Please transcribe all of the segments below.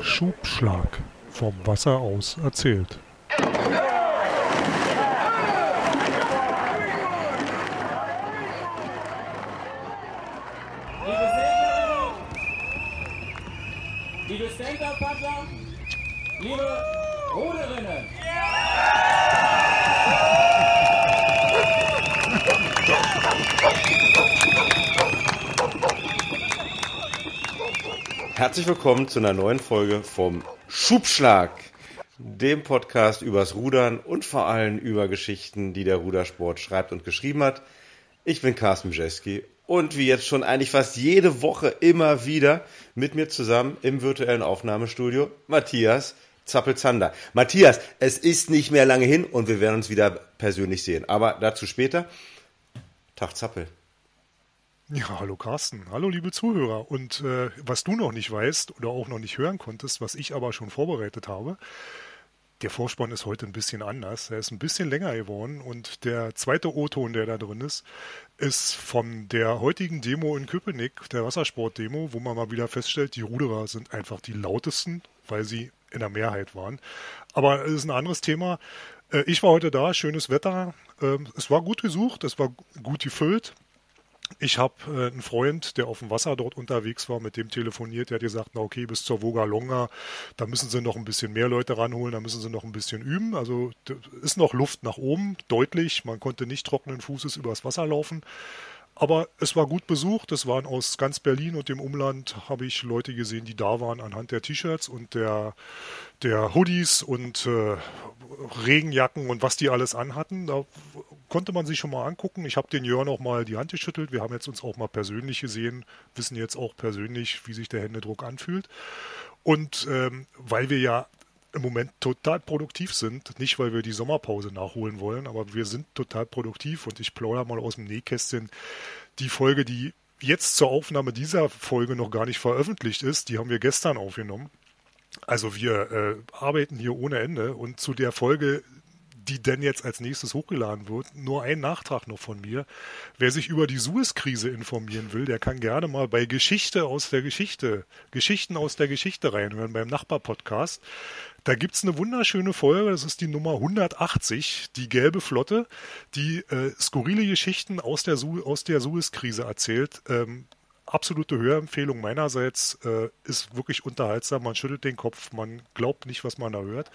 Schubschlag. Vom Wasser aus erzählt. Liebe Stand-Up-Paddler, liebe Ruderinnen. Herzlich willkommen zu einer neuen Folge vom Schubschlag, dem Podcast übers Rudern und vor allem über Geschichten, die der Rudersport schreibt und geschrieben hat. Ich bin Carsten Mijeski und wie jetzt schon eigentlich fast jede Woche immer wieder mit mir zusammen im virtuellen Aufnahmestudio Matthias Zappelzander. Matthias, es ist nicht mehr lange hin und wir werden uns wieder persönlich sehen, aber dazu später. Tag Zappel. Ja, hallo Carsten, hallo liebe Zuhörer. Und äh, was du noch nicht weißt oder auch noch nicht hören konntest, was ich aber schon vorbereitet habe, der Vorspann ist heute ein bisschen anders. Er ist ein bisschen länger geworden und der zweite O-Ton, der da drin ist, ist von der heutigen Demo in Köpenick, der Wassersport-Demo, wo man mal wieder feststellt, die Ruderer sind einfach die lautesten, weil sie in der Mehrheit waren. Aber es ist ein anderes Thema. Äh, ich war heute da, schönes Wetter. Ähm, es war gut gesucht, es war gut gefüllt. Ich habe äh, einen Freund, der auf dem Wasser dort unterwegs war, mit dem telefoniert. Der hat gesagt, na okay, bis zur Voga Longa, da müssen sie noch ein bisschen mehr Leute ranholen, da müssen sie noch ein bisschen üben. Also ist noch Luft nach oben, deutlich. Man konnte nicht trockenen Fußes übers Wasser laufen. Aber es war gut besucht. Es waren aus ganz Berlin und dem Umland, habe ich Leute gesehen, die da waren anhand der T-Shirts und der, der Hoodies und äh, Regenjacken und was die alles anhatten. Da konnte man sich schon mal angucken. Ich habe den Jörn auch mal die Hand geschüttelt. Wir haben jetzt uns auch mal persönlich gesehen, wissen jetzt auch persönlich, wie sich der Händedruck anfühlt. Und ähm, weil wir ja im Moment total produktiv sind. Nicht, weil wir die Sommerpause nachholen wollen, aber wir sind total produktiv und ich plaudere mal aus dem Nähkästchen. Die Folge, die jetzt zur Aufnahme dieser Folge noch gar nicht veröffentlicht ist, die haben wir gestern aufgenommen. Also wir äh, arbeiten hier ohne Ende und zu der Folge die denn jetzt als nächstes hochgeladen wird. Nur ein Nachtrag noch von mir. Wer sich über die Suez-Krise informieren will, der kann gerne mal bei Geschichte aus der Geschichte, Geschichten aus der Geschichte reinhören beim Nachbar-Podcast. Da gibt es eine wunderschöne Folge, das ist die Nummer 180, die gelbe Flotte, die äh, skurrile Geschichten aus der, Su aus der Suez-Krise erzählt. Ähm, absolute Hörempfehlung meinerseits, äh, ist wirklich unterhaltsam, man schüttelt den Kopf, man glaubt nicht, was man da hört.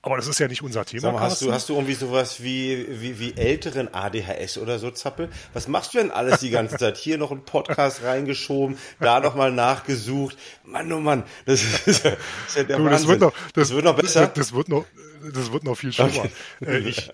Aber das ist ja nicht unser Thema. Mal, hast, du, hast du irgendwie sowas wie, wie, wie älteren ADHS oder so, Zappel? Was machst du denn alles die ganze Zeit? Hier noch ein Podcast reingeschoben, da nochmal nachgesucht. Mann, oh Mann, das ist, das ist ja der du, das wird, noch, das, das, wird noch besser. Das, das wird noch, das wird noch viel schlimmer. Okay. Äh, ich,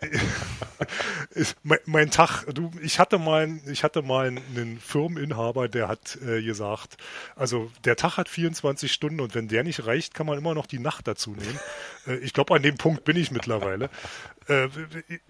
ich, mein, mein, Tag, du, ich hatte mal, ich hatte mal einen Firmeninhaber, der hat äh, gesagt, also der Tag hat 24 Stunden und wenn der nicht reicht, kann man immer noch die Nacht dazu nehmen. Äh, ich glaube, an dem Punkt bin ich mittlerweile. Äh,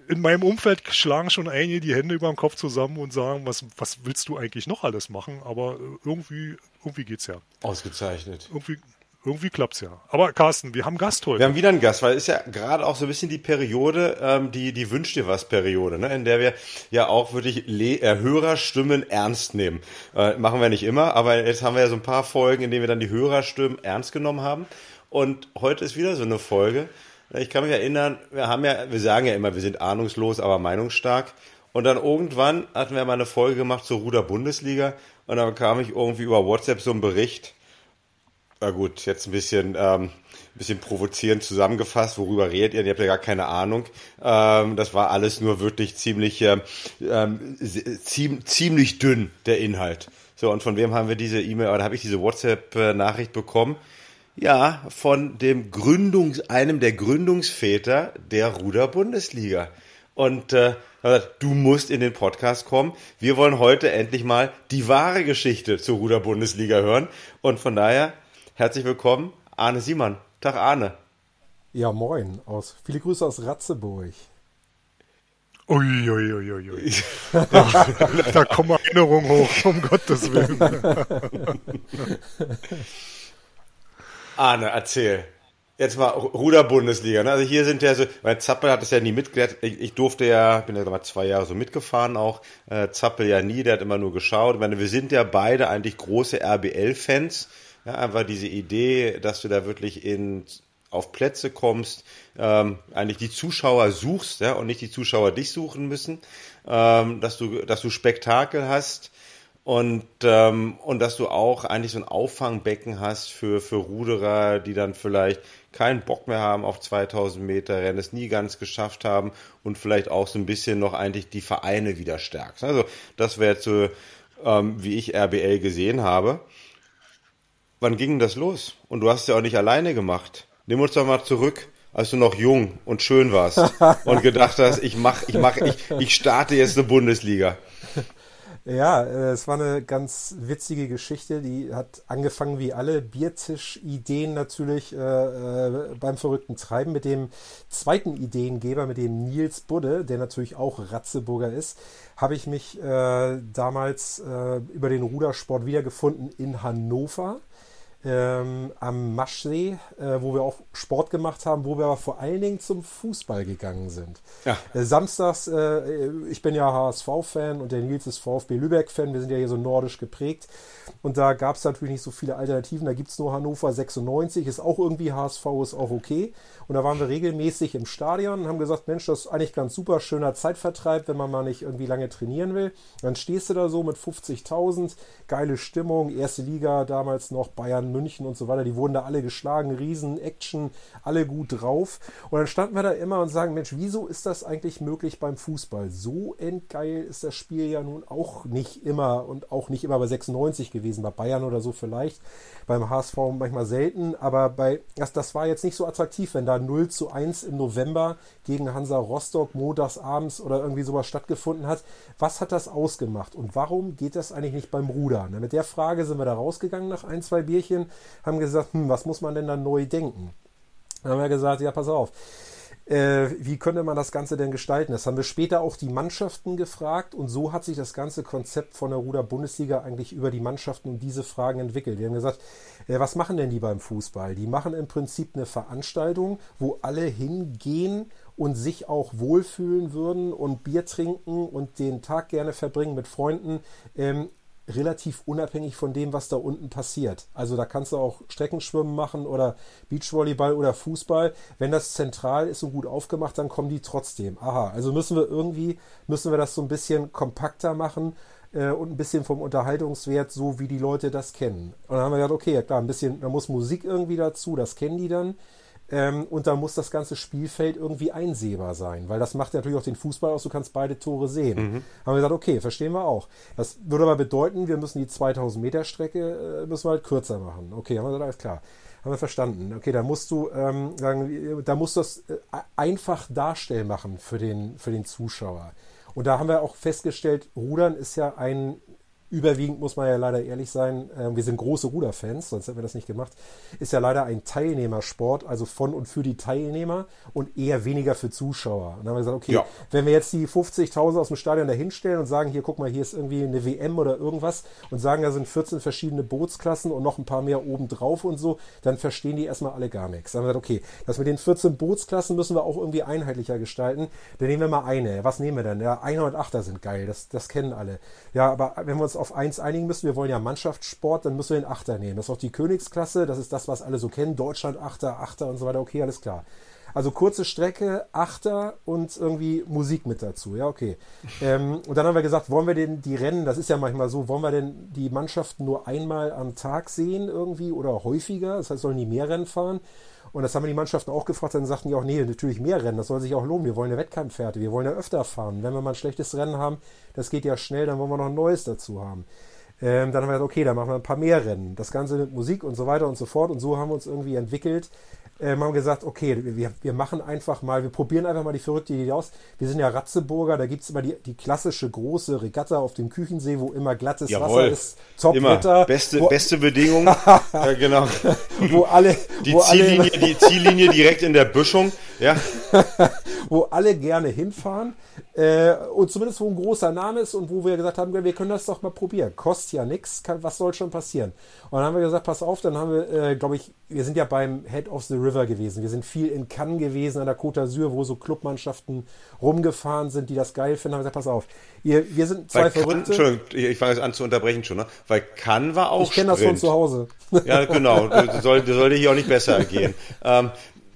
in meinem Umfeld schlagen schon einige die Hände über dem Kopf zusammen und sagen, was, was willst du eigentlich noch alles machen? Aber irgendwie, irgendwie geht's ja. Ausgezeichnet. Irgendwie, irgendwie klappt's ja. Aber Carsten, wir haben Gast heute. Wir haben wieder einen Gast, weil es ist ja gerade auch so ein bisschen die Periode, ähm, die, die Wünsch dir was Periode, ne? in der wir ja auch wirklich Le äh, Hörerstimmen ernst nehmen. Äh, machen wir nicht immer, aber jetzt haben wir ja so ein paar Folgen, in denen wir dann die Hörerstimmen ernst genommen haben. Und heute ist wieder so eine Folge. Ich kann mich erinnern, wir haben ja, wir sagen ja immer, wir sind ahnungslos, aber meinungsstark. Und dann irgendwann hatten wir mal eine Folge gemacht zur Ruder Bundesliga und dann kam ich irgendwie über WhatsApp so einen Bericht, na gut, jetzt ein bisschen, ähm, ein bisschen provozierend zusammengefasst. Worüber redet ihr? Ihr habt ja gar keine Ahnung. Ähm, das war alles nur wirklich ziemlich, ähm, ziem, ziemlich dünn, der Inhalt. So, und von wem haben wir diese E-Mail, oder habe ich diese WhatsApp-Nachricht bekommen? Ja, von dem Gründungs, einem der Gründungsväter der Ruder-Bundesliga. Und äh, du musst in den Podcast kommen. Wir wollen heute endlich mal die wahre Geschichte zur Ruder-Bundesliga hören. Und von daher Herzlich willkommen, Arne Siemann. Tag, Arne. Ja, moin. Aus, viele Grüße aus Ratzeburg. Uiuiuiui. Ui, ui, ui. da, da kommen Erinnerungen hoch, um Gottes Willen. Arne, erzähl. Jetzt mal Ruder-Bundesliga. Ne? Also hier sind ja so, weil Zappel hat es ja nie mitgeklärt. Ich, ich, durfte ja, bin ja mal zwei Jahre so mitgefahren auch. Äh, Zappel ja nie, der hat immer nur geschaut. Ich meine, wir sind ja beide eigentlich große RBL-Fans. Ja, einfach diese Idee, dass du da wirklich in, auf Plätze kommst, ähm, eigentlich die Zuschauer suchst ja, und nicht die Zuschauer dich suchen müssen, ähm, dass, du, dass du Spektakel hast und, ähm, und dass du auch eigentlich so ein Auffangbecken hast für, für Ruderer, die dann vielleicht keinen Bock mehr haben auf 2000 Meter Rennen, es nie ganz geschafft haben und vielleicht auch so ein bisschen noch eigentlich die Vereine wieder stärkst. Also das wäre jetzt so, ähm, wie ich RBL gesehen habe. Wann ging das los? Und du hast es ja auch nicht alleine gemacht. Nimm uns doch mal zurück, als du noch jung und schön warst und gedacht hast, ich mach, ich mach, ich, ich starte jetzt eine Bundesliga. Ja, äh, es war eine ganz witzige Geschichte. Die hat angefangen wie alle Biertisch-Ideen natürlich äh, äh, beim verrückten Treiben mit dem zweiten Ideengeber, mit dem Nils Budde, der natürlich auch Ratzeburger ist, habe ich mich äh, damals äh, über den Rudersport wiedergefunden in Hannover ähm, am Maschsee, äh, wo wir auch Sport gemacht haben, wo wir aber vor allen Dingen zum Fußball gegangen sind. Ja. Äh, samstags, äh, ich bin ja HSV-Fan und der Nils ist VfB Lübeck-Fan, wir sind ja hier so nordisch geprägt. Und da gab es natürlich nicht so viele Alternativen. Da gibt es nur Hannover 96, ist auch irgendwie HSV, ist auch okay. Und da waren wir regelmäßig im Stadion und haben gesagt, Mensch, das ist eigentlich ganz super, schöner Zeitvertreib, wenn man mal nicht irgendwie lange trainieren will. Dann stehst du da so mit 50.000, geile Stimmung, erste Liga damals noch, Bayern, München und so weiter. Die wurden da alle geschlagen, riesen Action, alle gut drauf. Und dann standen wir da immer und sagen, Mensch, wieso ist das eigentlich möglich beim Fußball? So endgeil ist das Spiel ja nun auch nicht immer und auch nicht immer bei 96 gewesen, bei Bayern oder so vielleicht, beim HSV manchmal selten, aber bei, das, das war jetzt nicht so attraktiv, wenn da 0 zu 1 im November gegen Hansa Rostock montags abends oder irgendwie sowas stattgefunden hat. Was hat das ausgemacht und warum geht das eigentlich nicht beim Ruder? mit der Frage sind wir da rausgegangen nach ein, zwei Bierchen, haben gesagt, hm, was muss man denn da neu denken? Dann haben wir gesagt, ja, pass auf äh, wie könnte man das Ganze denn gestalten? Das haben wir später auch die Mannschaften gefragt und so hat sich das ganze Konzept von der Ruder-Bundesliga eigentlich über die Mannschaften und diese Fragen entwickelt. Wir haben gesagt, äh, was machen denn die beim Fußball? Die machen im Prinzip eine Veranstaltung, wo alle hingehen und sich auch wohlfühlen würden und Bier trinken und den Tag gerne verbringen mit Freunden. Ähm, relativ unabhängig von dem, was da unten passiert. Also da kannst du auch Streckenschwimmen machen oder Beachvolleyball oder Fußball. Wenn das zentral ist und gut aufgemacht, dann kommen die trotzdem. Aha, also müssen wir irgendwie, müssen wir das so ein bisschen kompakter machen äh, und ein bisschen vom Unterhaltungswert, so wie die Leute das kennen. Und dann haben wir gesagt, okay, klar, ein bisschen, da muss Musik irgendwie dazu, das kennen die dann. Ähm, und da muss das ganze Spielfeld irgendwie einsehbar sein, weil das macht natürlich auch den Fußball aus, du kannst beide Tore sehen. Mhm. Haben wir gesagt, okay, verstehen wir auch. Das würde aber bedeuten, wir müssen die 2000 Meter Strecke äh, müssen wir halt kürzer machen. Okay, haben wir gesagt, alles klar. Haben wir verstanden. Okay, da musst du ähm, sagen, da musst du das äh, einfach darstellen machen für den, für den Zuschauer. Und da haben wir auch festgestellt, Rudern ist ja ein überwiegend muss man ja leider ehrlich sein, äh, wir sind große Ruderfans, sonst hätten wir das nicht gemacht, ist ja leider ein Teilnehmersport, also von und für die Teilnehmer und eher weniger für Zuschauer. Und dann haben wir gesagt, okay, ja. wenn wir jetzt die 50.000 aus dem Stadion dahinstellen und sagen, hier, guck mal, hier ist irgendwie eine WM oder irgendwas und sagen, da sind 14 verschiedene Bootsklassen und noch ein paar mehr oben drauf und so, dann verstehen die erstmal alle gar nichts. Dann haben wir gesagt, okay, das mit den 14 Bootsklassen müssen wir auch irgendwie einheitlicher gestalten. Dann nehmen wir mal eine. Was nehmen wir denn? Ja, Einer und Achter sind geil, das, das kennen alle. Ja, aber wenn wir uns auf auf eins einigen müssen, wir wollen ja Mannschaftssport, dann müssen wir den Achter nehmen. Das ist auch die Königsklasse, das ist das, was alle so kennen. Deutschland Achter, Achter und so weiter. Okay, alles klar. Also kurze Strecke, Achter und irgendwie Musik mit dazu. Ja, okay. Ähm, und dann haben wir gesagt, wollen wir denn die Rennen, das ist ja manchmal so, wollen wir denn die Mannschaften nur einmal am Tag sehen irgendwie oder häufiger? Das heißt, sollen die mehr Rennen fahren? Und das haben wir die Mannschaften auch gefragt, dann sagten die auch, nee, natürlich mehr Rennen, das soll sich auch lohnen. Wir wollen ja Wettkampfwerte, wir wollen ja öfter fahren. Wenn wir mal ein schlechtes Rennen haben, das geht ja schnell, dann wollen wir noch ein neues dazu haben. Ähm, dann haben wir gesagt, okay, dann machen wir ein paar mehr Rennen. Das Ganze mit Musik und so weiter und so fort. Und so haben wir uns irgendwie entwickelt, ähm, haben gesagt, okay, wir, wir machen einfach mal, wir probieren einfach mal die verrückte Idee aus. Wir sind ja Ratzeburger, da gibt es immer die, die klassische große Regatta auf dem Küchensee, wo immer glattes Jawohl. Wasser ist, Top-Wetter. Beste, wo, beste Bedingungen, ja, genau. wo alle... Die, wo Ziellinie, alle die Ziellinie direkt in der Büschung, Ja. wo alle gerne hinfahren äh, und zumindest wo ein großer Name ist und wo wir gesagt haben, wir können das doch mal probieren. Kostet ja nichts, was soll schon passieren? Und dann haben wir gesagt, pass auf, dann haben wir, äh, glaube ich, wir sind ja beim Head of the River gewesen. Wir sind viel in Cannes gewesen, an der Côte d'Azur, wo so Clubmannschaften rumgefahren sind, die das geil finden. Haben gesagt, pass auf, ihr, wir sind zwei Weil Verrückte. Cannes, Entschuldigung, ich fange jetzt an zu unterbrechen schon, ne? Weil Cannes war auch ich kenne das von zu Hause. Ja, genau. Das soll, das sollte hier auch nicht besser gehen. Ähm,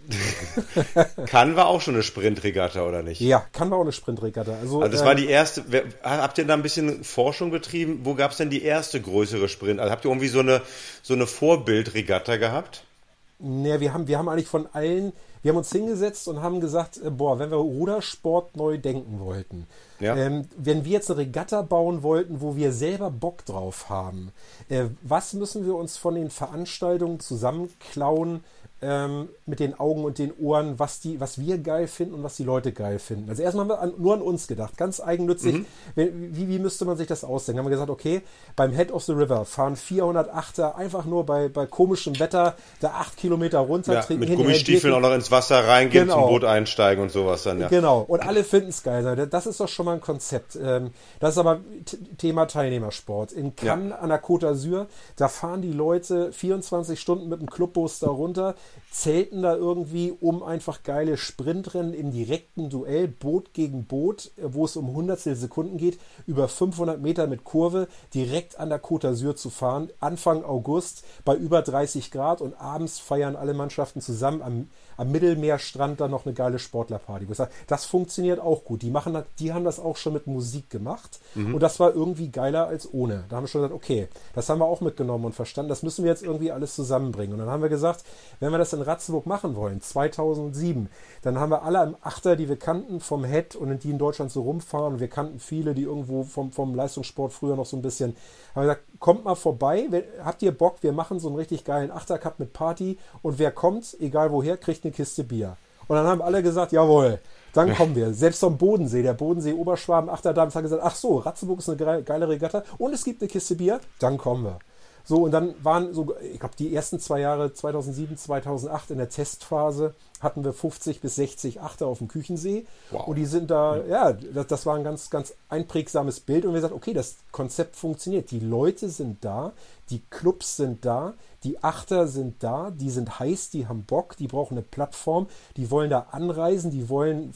Cannes war auch schon eine Sprintregatta, oder nicht? Ja, kann man auch eine Sprintregatta. Also, Also das ähm, war die erste. Habt ihr da ein bisschen Forschung betrieben? Wo gab es denn die erste größere Sprint? Also habt ihr irgendwie so eine so eine Vorbildregatta gehabt? Nee, wir haben, wir haben eigentlich von allen, wir haben uns hingesetzt und haben gesagt, äh, boah, wenn wir Rudersport neu denken wollten, Ja. ähm, wenn wir jetzt eine Regatta bauen wollten, wo wir selber Bock drauf haben, äh, was müssen wir uns von den Veranstaltungen zusammenklauen ähm, mit den Augen und den Ohren, was, die, was wir geil finden und was die Leute geil finden? Also erstmal haben wir an, nur an uns gedacht, ganz eigennützig. Wenn- Wie, wie müsste man sich das ausdenken? Haben wir gesagt, okay, beim Head of the River fahren 408er einfach nur bei, bei komischem Wetter da acht Kilometer runter, Ja, trinken mit Gummistiefeln auch noch ins Wasser reingehen, Genau. zum Boot einsteigen und sowas dann, ja. Genau, und alle finden es geil. Das ist doch schon mal ein Konzept. Ähm, Das ist aber Thema Teilnehmersport. In Cannes an der Côte d'Azur, da fahren die Leute 24 Stunden mit dem Clubbus da runter, zelten da irgendwie um einfach geile Sprintrennen im direkten Duell, Boot gegen Boot, äh, wo es um Hundertstel Sekunden geht, über 500 Meter mit Kurve, direkt an der Côte d'Azur zu fahren, Anfang August bei über 30 Grad und abends feiern alle Mannschaften zusammen am am Mittelmeerstrand dann noch eine geile Sportlerparty. Das funktioniert auch gut. Die, machen die haben das auch schon mit Musik gemacht und das war irgendwie geiler als ohne. Da haben wir schon gesagt, okay, das haben wir auch mitgenommen und verstanden. Das müssen wir jetzt irgendwie alles zusammenbringen. Und dann haben wir gesagt, wenn wir das in Ratzeburg machen wollen, 2007, dann haben wir alle am Achter, die wir kannten vom Head und die in Deutschland so rumfahren. Und wir kannten viele, die irgendwo vom, vom Leistungssport früher noch so ein bisschen, haben wir gesagt, kommt mal vorbei, habt ihr Bock, wir machen so einen richtig geilen Achtercup mit Party und wer kommt, egal woher, kriegt eine Kiste Bier. Und dann haben alle gesagt, jawohl, dann kommen wir. Selbst vom Bodensee, der Bodensee Oberschwaben, Achterdams hat gesagt, ach so, Ratzeburg ist eine geile Regatta und es gibt eine Kiste Bier, dann kommen wir. So, und dann waren so, ich glaube, die ersten zwei Jahre, 2007, 2008, in der Testphase, hatten wir 50 bis 60 Achter auf dem Küchensee. Und die sind da, ja, das, das war ein ganz, ganz einprägsames Bild. Und wir gesagt, okay, das Konzept funktioniert. Die Leute sind da, die Clubs sind da, die Achter sind da, die sind heiß, die haben Bock, die brauchen eine Plattform, die wollen da anreisen, die wollen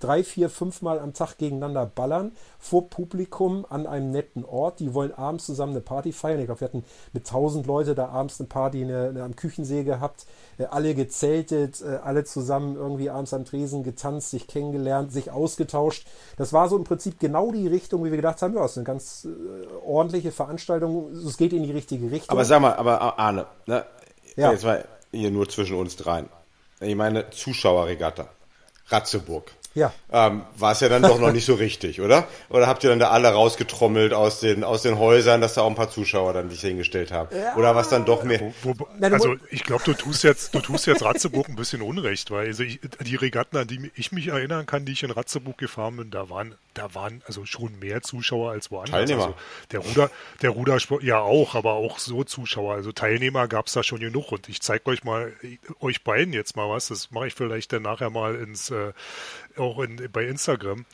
drei, vier, fünfmal am Tag gegeneinander ballern, vor Publikum an einem netten Ort. Die wollen abends zusammen eine Party feiern. Ich glaube, wir hatten mit tausend Leute da abends eine Party eine, eine am Küchensee gehabt. Äh, alle gezeltet, äh, alle zusammen irgendwie abends am Tresen getanzt, sich kennengelernt, sich ausgetauscht. Das war so im Prinzip genau die Richtung, wie wir gedacht haben, ja, es ist eine ganz äh, ordentliche Veranstaltung. Es geht in die richtige Richtung. Aber sag mal, aber Arne, ne? Ja. jetzt mal hier nur zwischen uns dreien. Ich meine, Zuschauerregatta. Ratzeburg. Ja. Ähm, war es ja dann doch noch nicht so richtig, oder? Oder habt ihr dann da alle rausgetrommelt aus den, aus den Häusern, dass da auch ein paar Zuschauer dann sich hingestellt haben? Oder was dann doch mehr? Wo, du also ich glaube, du tust jetzt, du tust jetzt Ratzeburg ein bisschen Unrecht, weil also ich, die Regatten, an die ich mich erinnern kann, die ich in Ratzeburg gefahren bin, da waren, da waren also schon mehr Zuschauer als woanders. Teilnehmer. Also der Ruder, der Rudersport, ja auch, aber auch so Zuschauer. Also Teilnehmer gab es da schon genug. Und ich zeige euch mal, euch beiden jetzt mal was. Das mache ich vielleicht dann nachher mal ins, äh, auch in, bei Instagram.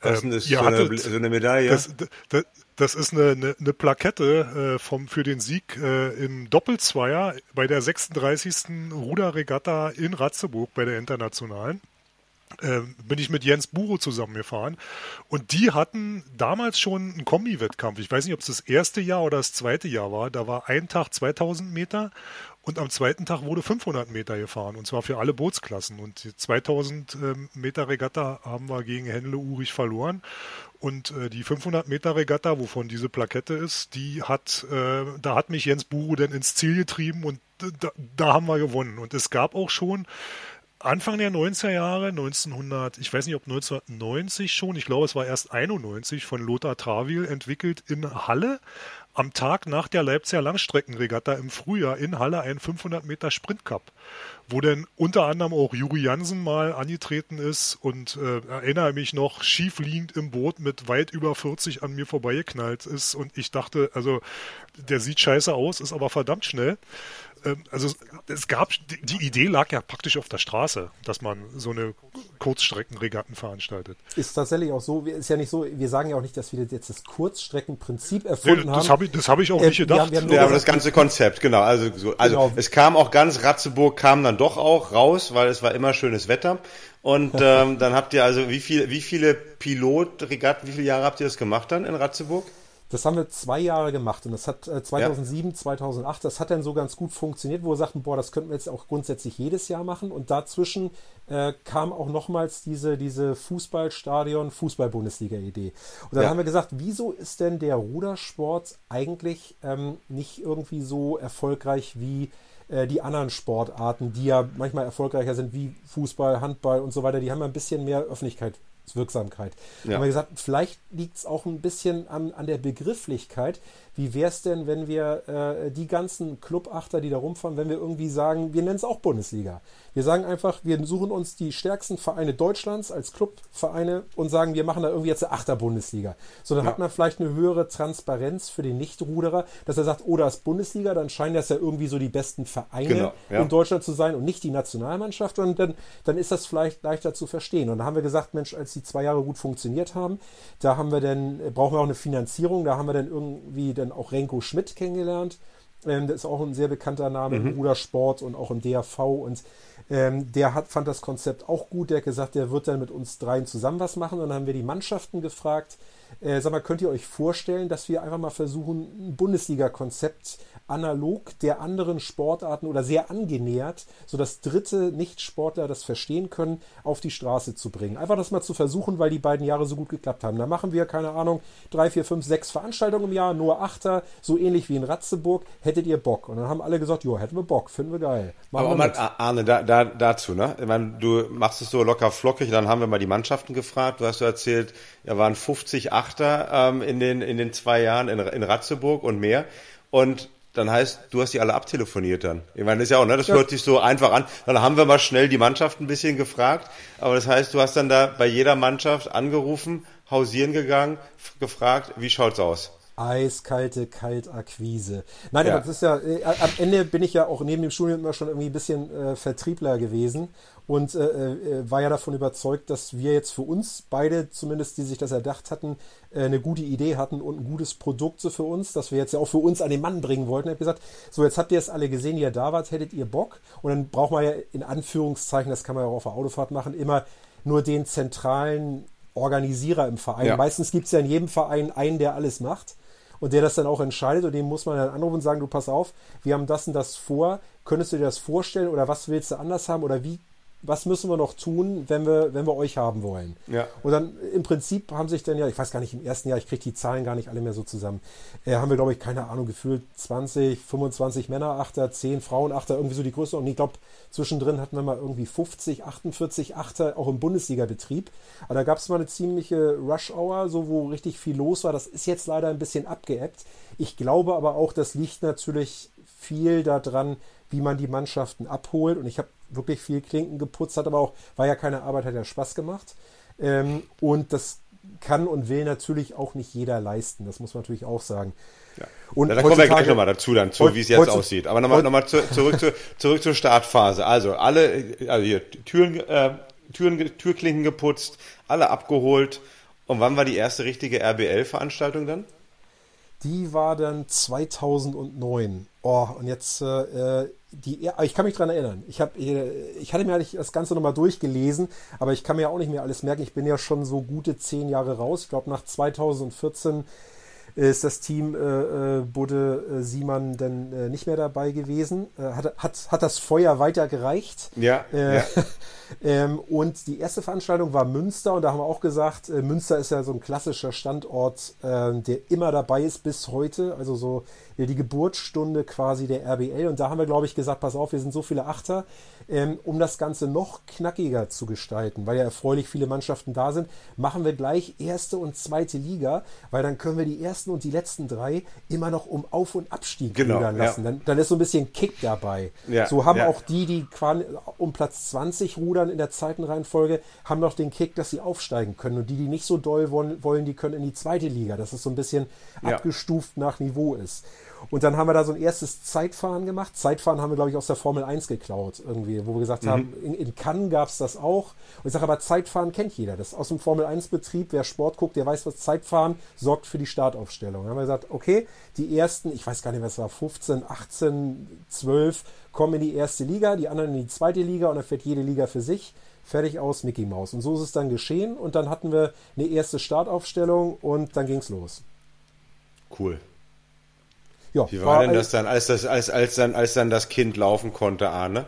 Was Ähm, ist so eine, hattet- so eine Medaille? das, das, das ist eine, eine, eine Plakette äh, vom, für den Sieg äh, im Doppelzweier bei der 36. Ruderregatta in Ratzeburg bei der Internationalen. Ähm, bin ich mit Jens Buro zusammengefahren und die hatten damals schon einen Kombi-Wettkampf. Ich weiß nicht, ob es das erste Jahr oder das zweite Jahr war. Da war ein Tag 2000 Meter und am zweiten Tag wurde 500 Meter gefahren und zwar für alle Bootsklassen. Und die 2000 ähm, Meter Regatta haben wir gegen Henle Urich verloren und äh, die 500 Meter Regatta, wovon diese Plakette ist, die hat, äh, da hat mich Jens Buro dann ins Ziel getrieben und da, da haben wir gewonnen. Und es gab auch schon Anfang der 90er Jahre, 1900, ich weiß nicht ob 1990 schon, ich glaube es war erst 91 von Lothar Travil entwickelt in Halle am Tag nach der Leipziger Langstreckenregatta im Frühjahr in Halle ein 500 Meter Sprintcup, wo dann unter anderem auch Juri Jansen mal angetreten ist und äh, erinnere mich noch schief liegend im Boot mit weit über 40 an mir vorbeigeknallt ist und ich dachte, also der sieht scheiße aus, ist aber verdammt schnell. Ähm, also es gab, die Idee lag ja praktisch auf der Straße, dass man so eine Kurzstreckenregatten veranstaltet. Ist tatsächlich auch so, ist ja nicht so, wir sagen ja auch nicht, dass wir jetzt das Kurzstreckenprinzip erfunden nee, haben. Das habe ich, das hab ich auch äh, nicht gedacht. Wir haben, wir haben ja, aber das ganze Konzept, genau. Also, so, also genau. es kam auch ganz, Ratzeburg kam dann doch auch raus, weil es war immer schönes Wetter. Und ähm, dann habt ihr also, wie, viel, wie viele Pilotregatten, wie viele Jahre habt ihr das gemacht dann in Ratzeburg? Das haben wir zwei Jahre gemacht und das hat äh, 2007, ja. 2008, das hat dann so ganz gut funktioniert, wo wir sagten, boah, das könnten wir jetzt auch grundsätzlich jedes Jahr machen und dazwischen äh, kam auch nochmals diese, diese Fußballstadion, Fußball-Bundesliga-Idee. Und dann ja. haben wir gesagt, wieso ist denn der Rudersport eigentlich ähm, nicht irgendwie so erfolgreich wie äh, die anderen Sportarten, die ja manchmal erfolgreicher sind wie Fußball, Handball und so weiter, die haben ein bisschen mehr Öffentlichkeit Wirksamkeit. Ja. Haben wir gesagt, vielleicht liegt es auch ein bisschen an, an der Begrifflichkeit. Wie wäre es denn, wenn wir äh, die ganzen Clubachter, die da rumfahren, wenn wir irgendwie sagen, wir nennen es auch Bundesliga. Wir sagen einfach, wir suchen uns die stärksten Vereine Deutschlands als Clubvereine und sagen, wir machen da irgendwie jetzt eine Achter-Bundesliga. So, dann ja. hat man vielleicht eine höhere Transparenz für den Nichtruderer, dass er sagt, oh, das ist Bundesliga, dann scheinen das ja irgendwie so die besten Vereine genau, ja. in Deutschland zu sein und nicht die Nationalmannschaft. Und dann, dann ist das vielleicht leichter zu verstehen. Und da haben wir gesagt, Mensch, als die zwei Jahre gut funktioniert haben, da haben wir dann, brauchen wir auch eine Finanzierung, da haben wir dann irgendwie dann auch Renko Schmidt kennengelernt. Ähm, das ist auch ein sehr bekannter Name mhm. im Rudersport und auch im DAV und ähm, der hat, fand das Konzept auch gut. Der hat gesagt, der wird dann mit uns dreien zusammen was machen. Und dann haben wir die Mannschaften gefragt, äh, sag mal, könnt ihr euch vorstellen, dass wir einfach mal versuchen, ein Bundesliga-Konzept analog der anderen Sportarten oder sehr angenähert, sodass dritte Nicht-Sportler das verstehen können, auf die Straße zu bringen. Einfach das mal zu versuchen, weil die beiden Jahre so gut geklappt haben. Da machen wir, keine Ahnung, drei, vier, fünf, sechs Veranstaltungen im Jahr, nur Achter, so ähnlich wie in Ratzeburg. Hättet ihr Bock? Und dann haben alle gesagt, jo, hätten wir Bock, finden wir geil. Machen Aber wir Arne, da, da, dazu, ne? Ich meine, du machst es so locker flockig, dann haben wir mal die Mannschaften gefragt. Du hast ja erzählt, ja, waren 50 Achter ähm, in, den, in den zwei Jahren in, in Ratzeburg und mehr. Und dann heißt, du hast die alle abtelefoniert dann. Ich meine, das ist ja auch, ne, das ja. hört sich so einfach an. Dann haben wir mal schnell die Mannschaft ein bisschen gefragt. Aber das heißt, du hast dann da bei jeder Mannschaft angerufen, hausieren gegangen, gefragt, wie schaut's aus? Eiskalte Kaltakquise. Nein, ja. aber das ist ja, äh, am Ende bin ich ja auch neben dem Studium immer schon irgendwie ein bisschen äh, Vertriebler gewesen und äh, äh, war ja davon überzeugt, dass wir jetzt für uns beide, zumindest die sich das erdacht hatten, äh, eine gute Idee hatten und ein gutes Produkt so für uns, das wir jetzt ja auch für uns an den Mann bringen wollten. Ich habe gesagt, so jetzt habt ihr es alle gesehen, die ihr da wart, hättet ihr Bock und dann braucht man ja in Anführungszeichen, das kann man ja auch auf der Autofahrt machen, immer nur den zentralen Organisierer im Verein. Ja. Meistens gibt es ja in jedem Verein einen, der alles macht und der das dann auch entscheidet und dem muss man dann anrufen und sagen, du pass auf, wir haben das und das vor, könntest du dir das vorstellen oder was willst du anders haben oder wie was müssen wir noch tun, wenn wir, wenn wir euch haben wollen? Ja. Und dann im Prinzip haben sich dann ja, ich weiß gar nicht, im ersten Jahr, ich kriege die Zahlen gar nicht alle mehr so zusammen, äh, haben wir, glaube ich, keine Ahnung, gefühlt 20, 25 Männer-Achter, 10 Frauen-Achter, irgendwie so die Größe. Und ich glaube, zwischendrin hatten wir mal irgendwie 50, 48 Achter, auch im Bundesliga-Betrieb. Aber da gab es mal eine ziemliche Rush-Hour, so wo richtig viel los war. Das ist jetzt leider ein bisschen abgeebbt. Ich glaube aber auch, das liegt natürlich viel daran, wie man die Mannschaften abholt. Und ich habe wirklich viel Klinken geputzt, hat aber auch, war ja keine Arbeit, hat ja Spaß gemacht. Ähm, und das kann und will natürlich auch nicht jeder leisten. Das muss man natürlich auch sagen. Ja. Und ja, da kommen wir gleich nochmal dazu, dann zu, wie es jetzt aussieht. Aber nochmal noch mal zu, zurück, zu, zurück zur Startphase. Also alle, also hier, Türen, äh, Türen, Türklinken geputzt, alle abgeholt. Und wann war die erste richtige RBL-Veranstaltung dann? Die war dann 2009. Oh, und jetzt äh, die, ich kann mich daran erinnern. Ich, hab, ich hatte mir eigentlich das Ganze nochmal durchgelesen, aber ich kann mir auch nicht mehr alles merken. Ich bin ja schon so gute zehn Jahre raus. Ich glaube, nach 2014 ist das Team äh, äh, Budde äh, Siemann dann äh, nicht mehr dabei gewesen. Äh, hat, hat, hat das Feuer weitergereicht. Ja. Ja. ähm, und die erste Veranstaltung war Münster und da haben wir auch gesagt, äh, Münster ist ja so ein klassischer Standort, der immer dabei ist bis heute. Also so die Geburtsstunde quasi der RBL. Und da haben wir, glaube ich, gesagt, pass auf, wir sind so viele Achter, ähm, um das Ganze noch knackiger zu gestalten, weil ja erfreulich viele Mannschaften da sind, machen wir gleich erste und zweite Liga, weil dann können wir die ersten und die letzten drei immer noch um Auf- und Abstieg genau, lassen. Ja. Dann, dann, ist so ein bisschen Kick dabei. Ja, so haben ja. auch die, die um Platz 20 rudern in der Zeitenreihenfolge, haben noch den Kick, dass sie aufsteigen können. Und die, die nicht so doll wollen, wollen die können in die zweite Liga, dass es so ein bisschen abgestuft nach Niveau ist. Und dann haben wir da so ein erstes Zeitfahren gemacht. Zeitfahren haben wir, glaube ich, aus der Formel 1 geklaut, irgendwie, wo wir gesagt mhm. haben, in, in Cannes gab es das auch. Und ich sage aber, Zeitfahren kennt jeder. Das ist aus dem Formel 1-Betrieb. Wer Sport guckt, der weiß, was Zeitfahren sorgt für die Startaufstellung. Dann haben wir gesagt, okay, die ersten, ich weiß gar nicht, was war, 15, 18, 12 kommen in die erste Liga, die anderen in die zweite Liga und dann fährt jede Liga für sich. Fertig aus, Mickey Mouse. Und so ist es dann geschehen. Und dann hatten wir eine erste Startaufstellung und dann ging es los. Cool. Ja, Wie war, war denn das dann, als, das, als, als, dann, als dann das Kind laufen konnte, Arne?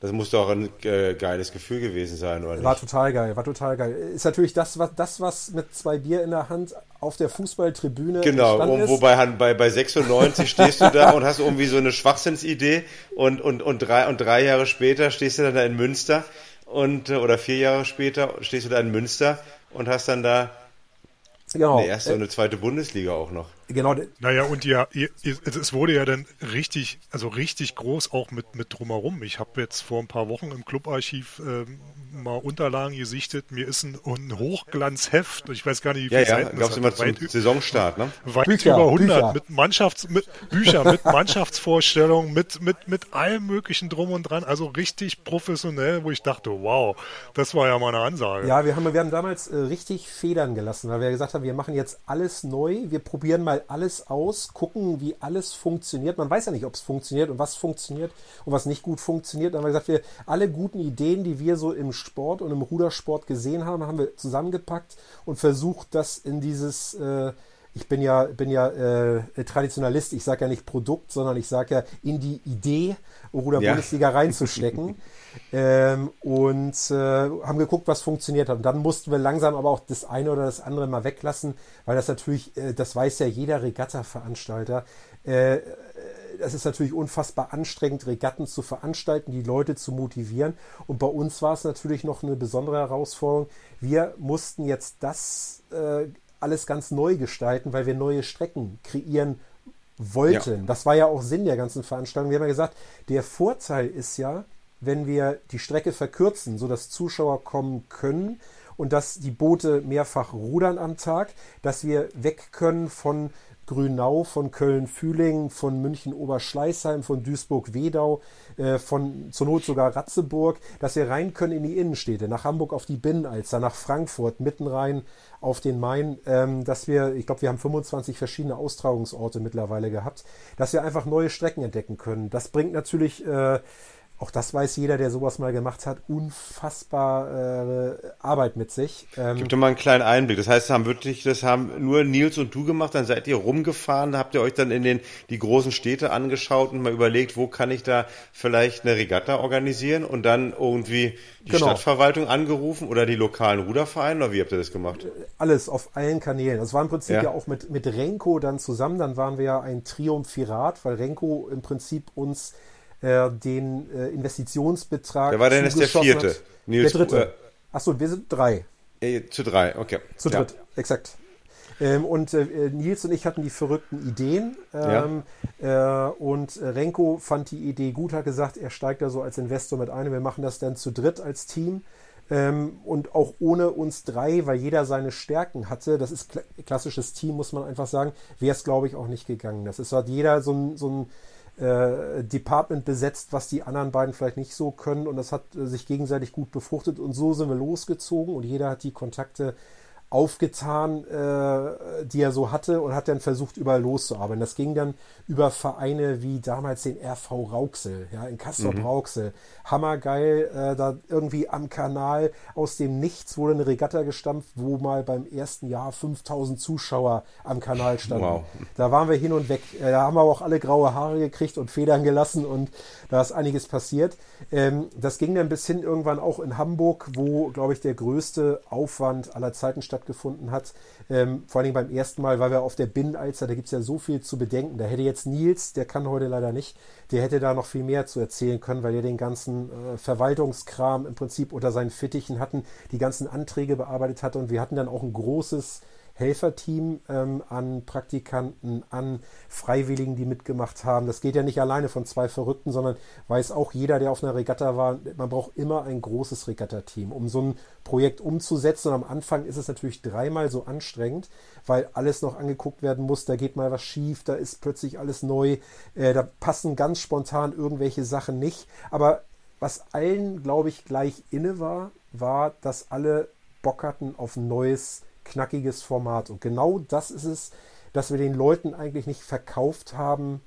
Das muss doch ein äh, geiles Gefühl gewesen sein, oder nicht? War total geil, war total geil. Ist natürlich das, was, das, was mit zwei Bier in der Hand auf der Fußballtribüne Genau, und wobei bei, bei 96 stehst du da und hast irgendwie so eine Schwachsinnsidee und, und, und, drei, und drei Jahre später stehst du dann da in Münster und, äh, oder vier Jahre später stehst du da in Münster und hast dann da Genau. Eine erste und eine zweite Bundesliga auch noch. Genau. Naja, und ja, es wurde ja dann richtig, also richtig groß auch mit, mit drumherum. Ich habe jetzt vor ein paar Wochen im Clubarchiv ähm, mal Unterlagen gesichtet. Mir ist ein, ein Hochglanzheft, ich weiß gar nicht, wie viele ja, ja, Seiten das immer zum Saisonstart, ne? Weit Bücher, über 100 Bücher. mit Mannschafts, mit Bücher, mit Mannschaftsvorstellungen, mit, mit, mit allem möglichen drum und dran. Also richtig professionell, wo ich dachte, wow, das war ja mal eine Ansage. Ja, wir haben, wir haben damals äh, richtig Federn gelassen, weil wir gesagt haben, wir machen jetzt alles neu, wir probieren mal alles aus, gucken, wie alles funktioniert. Man weiß ja nicht, ob es funktioniert und was funktioniert und was nicht gut funktioniert. Dann haben wir gesagt, wir alle guten Ideen, die wir so im Sport und im Rudersport gesehen haben, haben wir zusammengepackt und versucht, das in dieses äh, ich bin ja, bin ja äh, Traditionalist, ich sage ja nicht Produkt, sondern ich sage ja in die Idee Ruder-Bundesliga ja. reinzustecken. ähm, und äh, haben geguckt, was funktioniert hat. Und dann mussten wir langsam aber auch das eine oder das andere mal weglassen, weil das natürlich, äh, das weiß ja jeder Regatta-Veranstalter, äh, das ist natürlich unfassbar anstrengend, Regatten zu veranstalten, die Leute zu motivieren. Und bei uns war es natürlich noch eine besondere Herausforderung. Wir mussten jetzt das äh, alles ganz neu gestalten, weil wir neue Strecken kreieren wollten. Ja. Das war ja auch Sinn der ganzen Veranstaltung. Wir haben ja gesagt, der Vorteil ist ja, wenn wir die Strecke verkürzen, sodass Zuschauer kommen können und dass die Boote mehrfach rudern am Tag, dass wir weg können von Grünau, von Köln-Fühling, von München-Oberschleißheim, von Duisburg-Wedau, äh, von zur Not sogar Ratzeburg, dass wir rein können in die Innenstädte, nach Hamburg auf die Binnenalster, nach Frankfurt, mitten rein auf den Main, ähm, dass wir, ich glaube, wir haben 25 verschiedene Austragungsorte mittlerweile gehabt, dass wir einfach neue Strecken entdecken können. Das bringt natürlich äh, auch das weiß jeder, der sowas mal gemacht hat, unfassbar äh, Arbeit mit sich. Ähm, Gib doch mal einen kleinen Einblick. Das heißt, haben wirklich, das haben nur Nils und du gemacht, dann seid ihr rumgefahren, habt ihr euch dann in den die großen Städte angeschaut und mal überlegt, wo kann ich da vielleicht eine Regatta organisieren und dann irgendwie die genau. Stadtverwaltung angerufen oder die lokalen Rudervereine oder wie habt ihr das gemacht? Alles auf allen Kanälen. Das war im Prinzip ja, ja auch mit, mit Renko dann zusammen, dann waren wir ja ein Triumphirat, weil Renko im Prinzip uns äh, den äh, Investitionsbetrag. Wer war denn jetzt der vierte? Hat. Nils, der dritte. Äh, Achso, wir sind drei. Äh, zu drei, okay. Zu dritt, ja. exakt. Ähm, und äh, Nils und ich hatten die verrückten Ideen. Ähm, ja. äh, und Renko fand die Idee gut, hat gesagt, er steigt da so als Investor mit ein. Wir machen das dann zu dritt als Team. Ähm, und auch ohne uns drei, weil jeder seine Stärken hatte, das ist kla klassisches Team, muss man einfach sagen, wäre es, glaube ich, auch nicht gegangen. Das ist hat jeder so ein, so ein äh, Department besetzt, was die anderen beiden vielleicht nicht so können. Und das hat äh, sich gegenseitig gut befruchtet. Und so sind wir losgezogen und jeder hat die Kontakte aufgetan, äh, die er so hatte und hat dann versucht, überall loszuarbeiten. Das ging dann über Vereine wie damals den RV Rauxel, ja, in Kassel mhm. Rauxel. Hammergeil, äh, da irgendwie am Kanal aus dem Nichts wurde eine Regatta gestampft, wo mal beim ersten Jahr 5000 Zuschauer am Kanal standen. Wow. Da waren wir hin und weg. Äh, da haben wir auch alle graue Haare gekriegt und Federn gelassen und da ist einiges passiert. Ähm, das ging dann bis hin irgendwann auch in Hamburg, wo, glaube ich, der größte Aufwand aller Zeiten stattgefunden hat. Ähm, vor Dingen beim ersten Mal, weil wir auf der Binnenalster, da gibt es ja so viel zu bedenken. Da hätte jetzt Nils, der kann heute leider nicht, der hätte da noch viel mehr zu erzählen können, weil er den ganzen äh, Verwaltungskram im Prinzip unter seinen Fittichen hatten, die ganzen Anträge bearbeitet hatte und wir hatten dann auch ein großes Helferteam ähm, an Praktikanten, an Freiwilligen, die mitgemacht haben. Das geht ja nicht alleine von zwei Verrückten, sondern weiß auch jeder, der auf einer Regatta war, man braucht immer ein großes Regatta-Team, um so ein Projekt umzusetzen. Und am Anfang ist es natürlich dreimal so anstrengend, weil alles noch angeguckt werden muss. Da geht mal was schief, da ist plötzlich alles neu, äh, da passen ganz spontan irgendwelche Sachen nicht. Aber was allen, glaube ich, gleich inne war, war, dass alle Bock hatten auf ein neues knackiges Format. Und genau das ist es, dass wir den Leuten eigentlich nicht verkauft haben,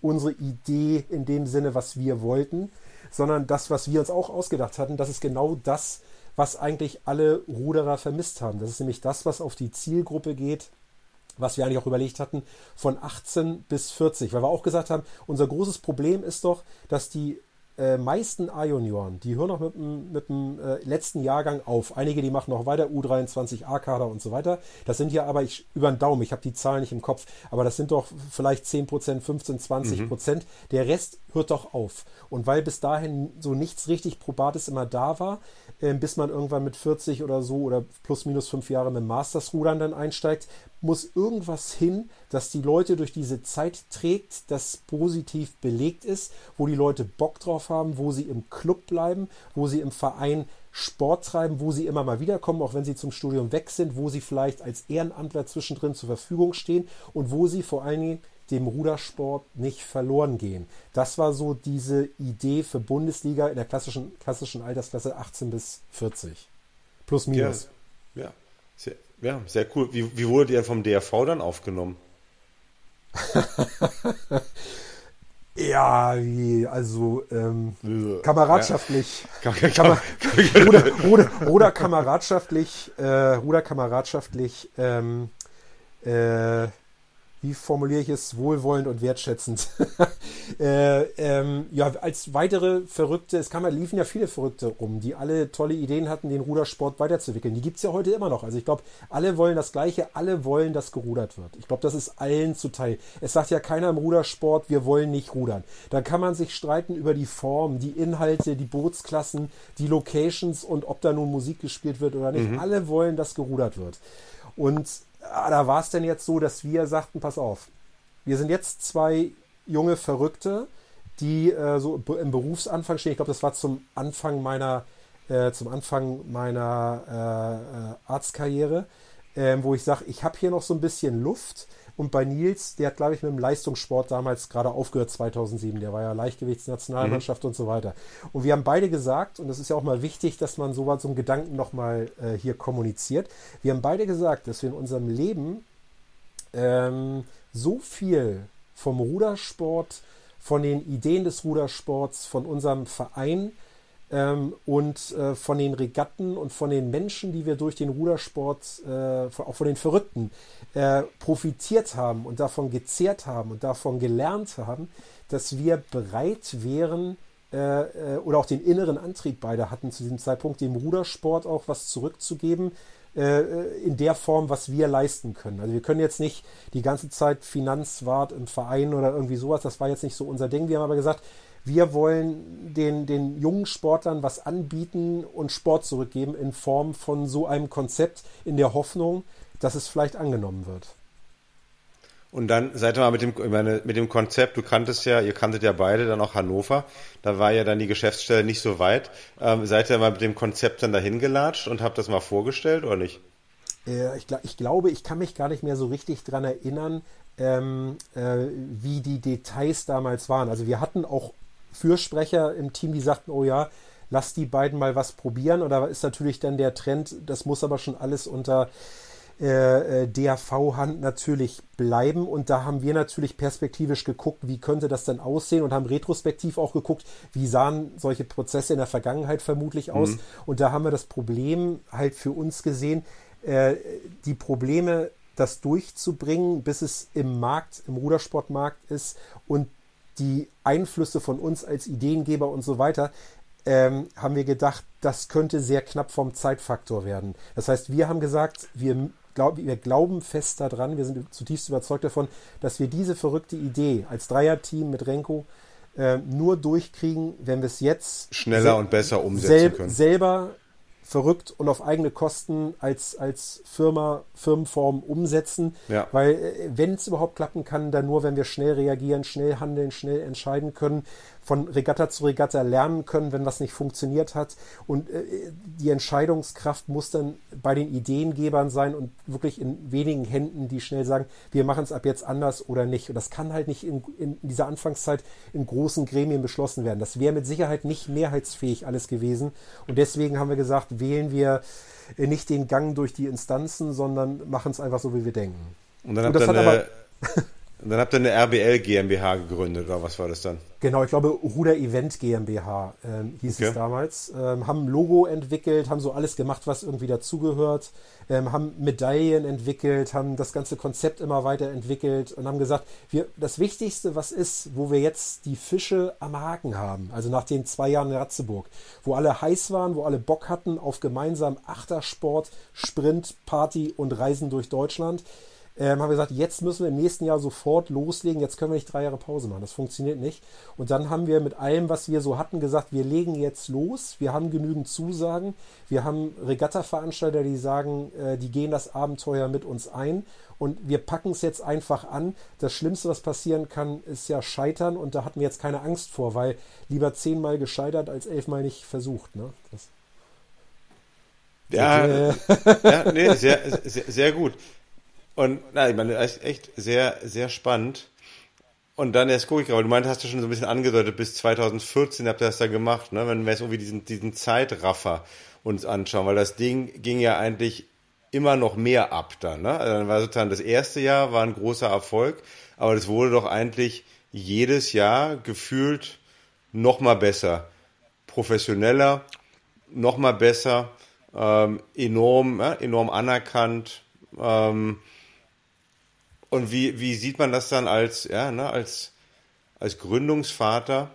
unsere Idee in dem Sinne, was wir wollten, sondern das, was wir uns auch ausgedacht hatten, das ist genau das, was eigentlich alle Ruderer vermisst haben. Das ist nämlich das, was auf die Zielgruppe geht, was wir eigentlich auch überlegt hatten, von 18 bis 40. Weil wir auch gesagt haben, unser großes Problem ist doch, dass die äh, meisten A-Junioren, die hören noch mit, mit dem äh, letzten Jahrgang auf. Einige, die machen noch weiter, U23, A-Kader und so weiter. Das sind ja aber ich, über den Daumen, ich habe die Zahlen nicht im Kopf, aber das sind doch vielleicht 10 Prozent, 15, 20 Prozent. Mhm. Der Rest hört doch auf. Und weil bis dahin so nichts richtig Probates immer da war, äh, bis man irgendwann mit 40 oder so oder plus minus fünf Jahre mit Masters-Rudern dann einsteigt, muss irgendwas hin, dass die Leute durch diese Zeit trägt, das positiv belegt ist, wo die Leute Bock drauf haben, wo sie im Club bleiben, wo sie im Verein Sport treiben, wo sie immer mal wiederkommen, auch wenn sie zum Studium weg sind, wo sie vielleicht als Ehrenamtler zwischendrin zur Verfügung stehen und wo sie vor allen Dingen dem Rudersport nicht verloren gehen. Das war so diese Idee für Bundesliga in der klassischen, klassischen Altersklasse 18 bis 40. Plus minus. Ja, ja, ja, sehr cool. Wie, wie wurde der vom DRV dann aufgenommen? Ja, wie, also ähm, kameradschaftlich. Ja. Kamer Ruder, Ruder, Ruder kameradschaftlich, äh, Ruder kameradschaftlich ähm, äh, wie formuliere ich es, wohlwollend und wertschätzend. äh, ähm, ja, als weitere Verrückte, es kam, liefen ja viele Verrückte rum, die alle tolle Ideen hatten, den Rudersport weiterzuwickeln. Die gibt es ja heute immer noch. Also ich glaube, alle wollen das Gleiche, alle wollen, dass gerudert wird. Ich glaube, das ist allen zuteil. Es sagt ja keiner im Rudersport, wir wollen nicht rudern. Da kann man sich streiten über die Form, die Inhalte, die Bootsklassen, die Locations und ob da nun Musik gespielt wird oder nicht. Mhm. Alle wollen, dass gerudert wird. Und da war es denn jetzt so, dass wir sagten, pass auf, wir sind jetzt zwei junge Verrückte, die äh, so im Berufsanfang stehen. Ich glaube, das war zum Anfang meiner, äh, zum Anfang meiner äh, äh Arztkarriere, ähm, wo ich sage, ich habe hier noch so ein bisschen Luft. Und bei Nils, der hat, glaube ich, mit dem Leistungssport damals gerade aufgehört, 2007. Der war ja Leichtgewichtsnationalmannschaft mhm. und so weiter. Und wir haben beide gesagt, und das ist ja auch mal wichtig, dass man so, so einen Gedanken nochmal äh, hier kommuniziert. Wir haben beide gesagt, dass wir in unserem Leben ähm, so viel vom Rudersport, von den Ideen des Rudersports, von unserem Verein ähm, und äh, von den Regatten und von den Menschen, die wir durch den Rudersport, äh, auch von den Verrückten, äh, profitiert haben und davon gezehrt haben und davon gelernt haben, dass wir bereit wären, äh, äh, oder auch den inneren Antrieb beide hatten zu diesem Zeitpunkt, dem Rudersport auch was zurückzugeben, äh, in der Form, was wir leisten können. Also wir können jetzt nicht die ganze Zeit Finanzwart im Verein oder irgendwie sowas, das war jetzt nicht so unser Ding. Wir haben aber gesagt, wir wollen den, den jungen Sportlern was anbieten und Sport zurückgeben in Form von so einem Konzept in der Hoffnung, dass es vielleicht angenommen wird. Und dann seid ihr mal mit dem, meine, mit dem Konzept, du kanntest ja, ihr kanntet ja beide dann auch Hannover, da war ja dann die Geschäftsstelle nicht so weit. Ähm, seid ihr mal mit dem Konzept dann dahin gelatscht und habt das mal vorgestellt oder nicht? Äh, ich, ich, glaube, ich kann mich gar nicht mehr so richtig dran erinnern, ähm, äh, wie die Details damals waren. Also wir hatten auch Fürsprecher im Team, die sagten, oh ja, lass die beiden mal was probieren. Oder ist natürlich dann der Trend, das muss aber schon alles unter äh, äh DAV-Hand natürlich bleiben. Und da haben wir natürlich perspektivisch geguckt, wie könnte das denn aussehen und haben retrospektiv auch geguckt, wie sahen solche Prozesse in der Vergangenheit vermutlich aus. Mhm. Und da haben wir das Problem halt für uns gesehen, äh, die Probleme das durchzubringen, bis es im Markt, im Rudersportmarkt ist und die Einflüsse von uns als Ideengeber und so weiter, ähm, haben wir gedacht, das könnte sehr knapp vom Zeitfaktor werden. Das heißt, wir haben gesagt, wir, glaub, wir glauben fest daran, wir sind zutiefst überzeugt davon, dass wir diese verrückte Idee als Dreierteam mit Renko äh, nur durchkriegen, wenn wir es jetzt schneller und besser umsetzen können. Selber verrückt und auf eigene Kosten als, als Firma, Firmenform umsetzen. Ja. Weil äh, wenn es überhaupt klappen kann, dann nur, wenn wir schnell reagieren, schnell handeln, schnell entscheiden können, von Regatta zu Regatta lernen können, wenn was nicht funktioniert hat. Und äh, die Entscheidungskraft muss dann bei den Ideengebern sein und wirklich in wenigen Händen, die schnell sagen, wir machen es ab jetzt anders oder nicht. Und das kann halt nicht in, in dieser Anfangszeit in großen Gremien beschlossen werden. Das wäre mit Sicherheit nicht mehrheitsfähig alles gewesen. Und deswegen haben wir gesagt, wählen wir äh, nicht den Gang durch die Instanzen, sondern machen es einfach so, wie wir denken. Und dann habt ihr eine, und dann habt ihr eine RBL GmbH gegründet, oder was war das dann? Genau, ich glaube Ruder Event GmbH ähm, hieß Okay. es damals. Ähm, haben ein Logo entwickelt, haben so alles gemacht, was irgendwie dazugehört, ähm, haben Medaillen entwickelt, haben das ganze Konzept immer weiterentwickelt und haben gesagt, wir, das Wichtigste, was ist, wo wir jetzt die Fische am Haken haben, also nach den zwei Jahren in Ratzeburg, wo alle heiß waren, wo alle Bock hatten auf gemeinsam Achtersport, Sprint, Party und Reisen durch Deutschland, ähm, haben wir gesagt, jetzt müssen wir im nächsten Jahr sofort loslegen, jetzt können wir nicht drei Jahre Pause machen, das funktioniert nicht. Und dann haben wir mit allem, was wir so hatten, gesagt, wir legen jetzt los, wir haben genügend Zusagen, wir haben Regatta-Veranstalter, die sagen, äh, die gehen das Abenteuer mit uns ein und wir packen es jetzt einfach an. Das Schlimmste, was passieren kann, ist ja scheitern und da hatten wir jetzt keine Angst vor, weil lieber zehnmal gescheitert als elfmal nicht versucht. Ne? Das, Ja, äh, ja nee, sehr, sehr, sehr gut. Und na, ich meine, das ist echt sehr, sehr spannend. Und dann erst gucke ich, aber du meintest, hast du schon so ein bisschen angedeutet, bis 2014 habt ihr das da gemacht, ne? Wenn wir jetzt irgendwie diesen, diesen Zeitraffer uns anschauen, weil das Ding ging ja eigentlich immer noch mehr ab dann, ne? Also dann war sozusagen das erste Jahr war ein großer Erfolg, aber das wurde doch eigentlich jedes Jahr gefühlt noch mal besser, professioneller, noch mal besser, ähm, enorm, ja, enorm anerkannt. Ähm, und wie, wie sieht man das dann als, ja, ne, als, als Gründungsvater?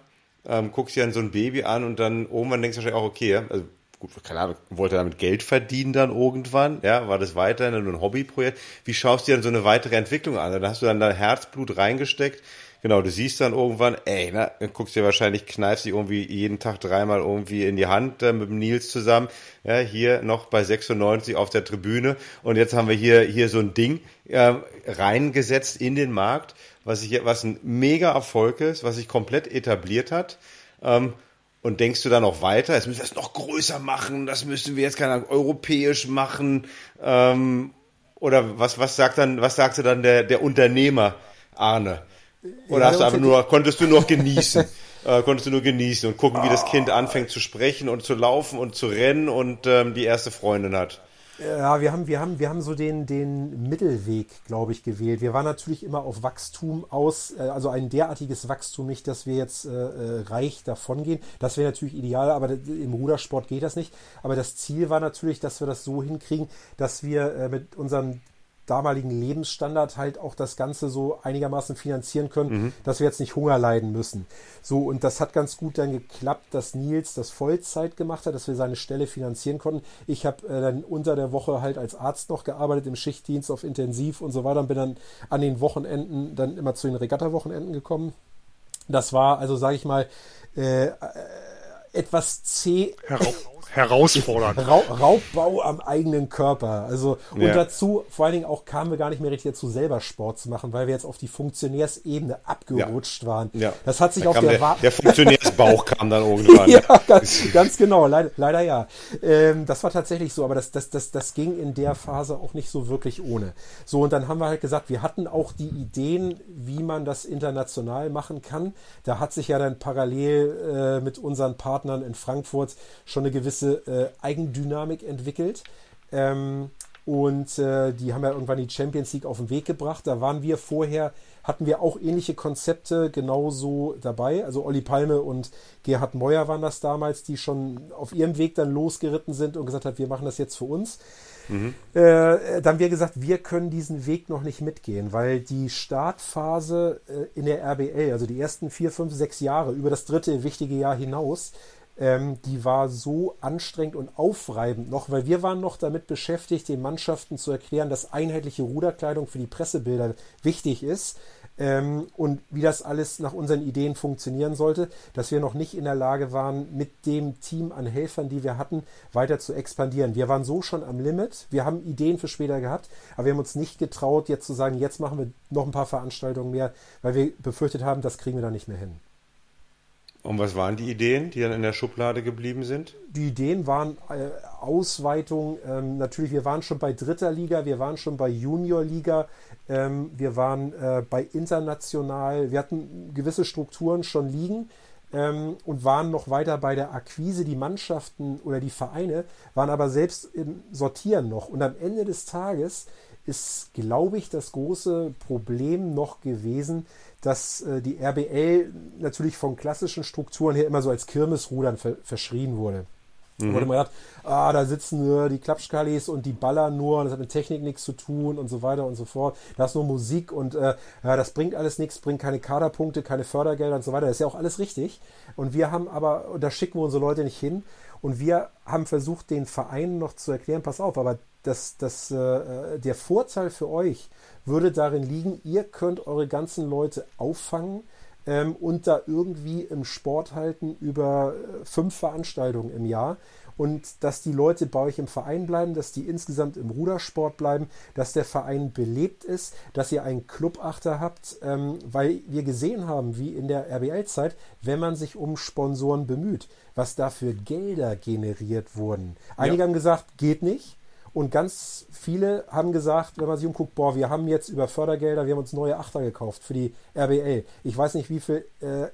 Ähm, guckst dir dann so ein Baby an und dann irgendwann denkst du wahrscheinlich auch, okay, also gut, keine Ahnung, wollte er damit Geld verdienen dann irgendwann? Ja, war das weiterhin nur ein Hobbyprojekt? Wie schaust du dir dann so eine weitere Entwicklung an? Dann hast du dann da Herzblut reingesteckt. Genau, du siehst dann irgendwann, ey, na, guckst dir wahrscheinlich, kneifst dich irgendwie jeden Tag dreimal irgendwie in die Hand äh, mit dem Nils zusammen. Ja, hier noch bei 96 auf der Tribüne. Und jetzt haben wir hier, hier so ein Ding äh, reingesetzt in den Markt, was, ich, was ein mega Erfolg ist, was sich komplett etabliert hat. Ähm, und denkst du dann noch weiter, jetzt müssen wir es noch größer machen, das müssen wir jetzt keine Ahnung, europäisch machen. Ähm, oder was, was sagt dann, was sagte dann der, der Unternehmer, Arne? Oder Ja, hast du einfach nur, konntest du nur genießen? äh, konntest du nur genießen und gucken, wie das Kind anfängt zu sprechen und zu laufen und zu rennen und ähm, die erste Freundin hat. Ja, wir haben, wir haben, wir haben so den, den Mittelweg, glaube ich, gewählt. Wir waren natürlich immer auf Wachstum aus, äh, also ein derartiges Wachstum nicht, dass wir jetzt äh, äh, reich davongehen. Das wäre natürlich ideal, aber im Rudersport geht das nicht. Aber das Ziel war natürlich, dass wir das so hinkriegen, dass wir äh, mit unserem damaligen Lebensstandard halt auch das Ganze so einigermaßen finanzieren können, dass wir jetzt nicht Hunger leiden müssen. So, und das hat ganz gut dann geklappt, dass Nils das Vollzeit gemacht hat, dass wir seine Stelle finanzieren konnten. Ich habe äh, dann unter der Woche halt als Arzt noch gearbeitet, im Schichtdienst auf Intensiv und so weiter und bin dann an den Wochenenden dann immer zu den Regatta-Wochenenden gekommen. Das war also, sage ich mal, äh, äh, etwas zäh Hera herausfordernd. Rau Raubbau am eigenen Körper. Also und Ja. dazu vor allen Dingen auch kamen wir gar nicht mehr richtig dazu, selber Sport zu machen, weil wir jetzt auf die Funktionärsebene abgerutscht waren. Ja. Das hat sich Da auf der, der, der Funktionärsbauch kam dann irgendwann. ja, ganz, ganz genau, leider, leider ja. Ähm, das war tatsächlich so, aber das, das, das, das ging in der Phase auch nicht so wirklich ohne. So, und dann haben wir halt gesagt, wir hatten auch die Ideen, wie man das international machen kann. Da hat sich ja dann parallel äh, mit unseren Partnern in Frankfurt schon eine gewisse äh, Eigendynamik entwickelt. Ähm, und äh, die haben ja irgendwann die Champions League auf den Weg gebracht. Da waren wir vorher, hatten wir auch ähnliche Konzepte genauso dabei. Also Olli Palme und Gerhard Meuer waren das damals, die schon auf ihrem Weg dann losgeritten sind und gesagt haben, wir machen das jetzt für uns. Äh, dann haben wir gesagt, wir können diesen Weg noch nicht mitgehen, weil die Startphase äh, in der RBL, also die ersten vier, fünf, sechs Jahre, über das dritte wichtige Jahr hinaus, ähm, die war so anstrengend und aufreibend noch, weil wir waren noch damit beschäftigt, den Mannschaften zu erklären, dass einheitliche Ruderkleidung für die Pressebilder wichtig ist ähm, und wie das alles nach unseren Ideen funktionieren sollte, dass wir noch nicht in der Lage waren, mit dem Team an Helfern, die wir hatten, weiter zu expandieren. Wir waren so schon am Limit, wir haben Ideen für später gehabt, aber wir haben uns nicht getraut, jetzt zu sagen, jetzt machen wir noch ein paar Veranstaltungen mehr, weil wir befürchtet haben, das kriegen wir da nicht mehr hin. Und was waren die Ideen, die dann in der Schublade geblieben sind? Die Ideen waren äh, Ausweitung. Ähm, natürlich, wir waren schon bei dritter Liga, wir waren schon bei Junior-Liga, ähm, wir waren äh, bei international. Wir hatten gewisse Strukturen schon liegen ähm, und waren noch weiter bei der Akquise. Die Mannschaften oder die Vereine waren aber selbst im Sortieren noch. Und am Ende des Tages ist, glaube ich, das große Problem noch gewesen, dass äh, die RBL natürlich von klassischen Strukturen her immer so als Kirmesrudern ver verschrien wurde. Mhm. Wurde man gedacht, ah, da sitzen nur die Klappskalis und die ballern nur, und das hat mit Technik nichts zu tun und so weiter und so fort. Da ist nur Musik und äh, das bringt alles nichts, bringt keine Kaderpunkte, keine Fördergelder und so weiter. Das ist ja auch alles richtig. Und wir haben aber, da schicken wir unsere Leute nicht hin. Und wir haben versucht, den Vereinen noch zu erklären, pass auf, aber das, das, äh, der Vorteil für euch würde darin liegen, ihr könnt eure ganzen Leute auffangen ähm, und da irgendwie im Sport halten über äh, fünf Veranstaltungen im Jahr. Und dass die Leute bei euch im Verein bleiben, dass die insgesamt im Rudersport bleiben, dass der Verein belebt ist, dass ihr einen Clubachter habt, ähm, weil wir gesehen haben, wie in der RBL-Zeit, wenn man sich um Sponsoren bemüht, was da für Gelder generiert wurden. Einige ja. haben gesagt, geht nicht. Und ganz viele haben gesagt, wenn man sich umguckt, boah, wir haben jetzt über Fördergelder, wir haben uns neue Achter gekauft für die RBL. Ich weiß nicht, wie viel, äh,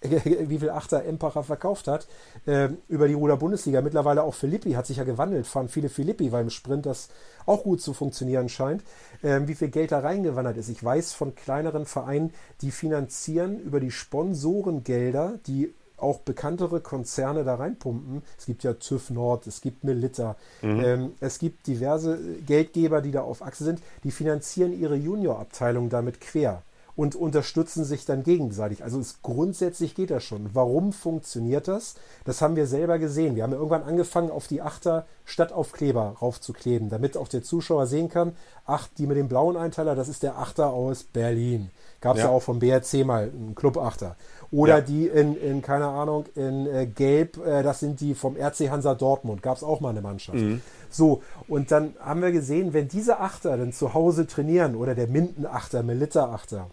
wie viel Achter Empacher verkauft hat äh, über die Ruder-Bundesliga. Mittlerweile auch Filippi hat sich ja gewandelt, fahren viele Filippi, weil im Sprint das auch gut zu funktionieren scheint. Äh, wie viel Geld da reingewandert ist. Ich weiß von kleineren Vereinen, die finanzieren über die Sponsorengelder, die auch bekanntere Konzerne da reinpumpen. Es gibt ja TÜV Nord, es gibt Melitta, mhm. ähm, es gibt diverse Geldgeber, die da auf Achse sind, die finanzieren ihre Juniorabteilung damit quer und unterstützen sich dann gegenseitig. Also es, grundsätzlich geht das schon. Warum funktioniert das? Das haben wir selber gesehen. Wir haben irgendwann angefangen, auf die Achter Stadtaufkleber raufzukleben, damit auch der Zuschauer sehen kann, ach, die mit dem blauen Einteiler, das ist der Achter aus Berlin. Gab es ja. ja. auch vom BRC mal, einen Clubachter. Oder ja. die in, in, keine Ahnung, in äh, Gelb, äh, das sind die vom RC Hansa Dortmund. Gab es auch mal eine Mannschaft. Mhm. So, und dann haben wir gesehen, wenn diese Achter dann zu Hause trainieren, oder der Minden-Achter, Melitta-Achter,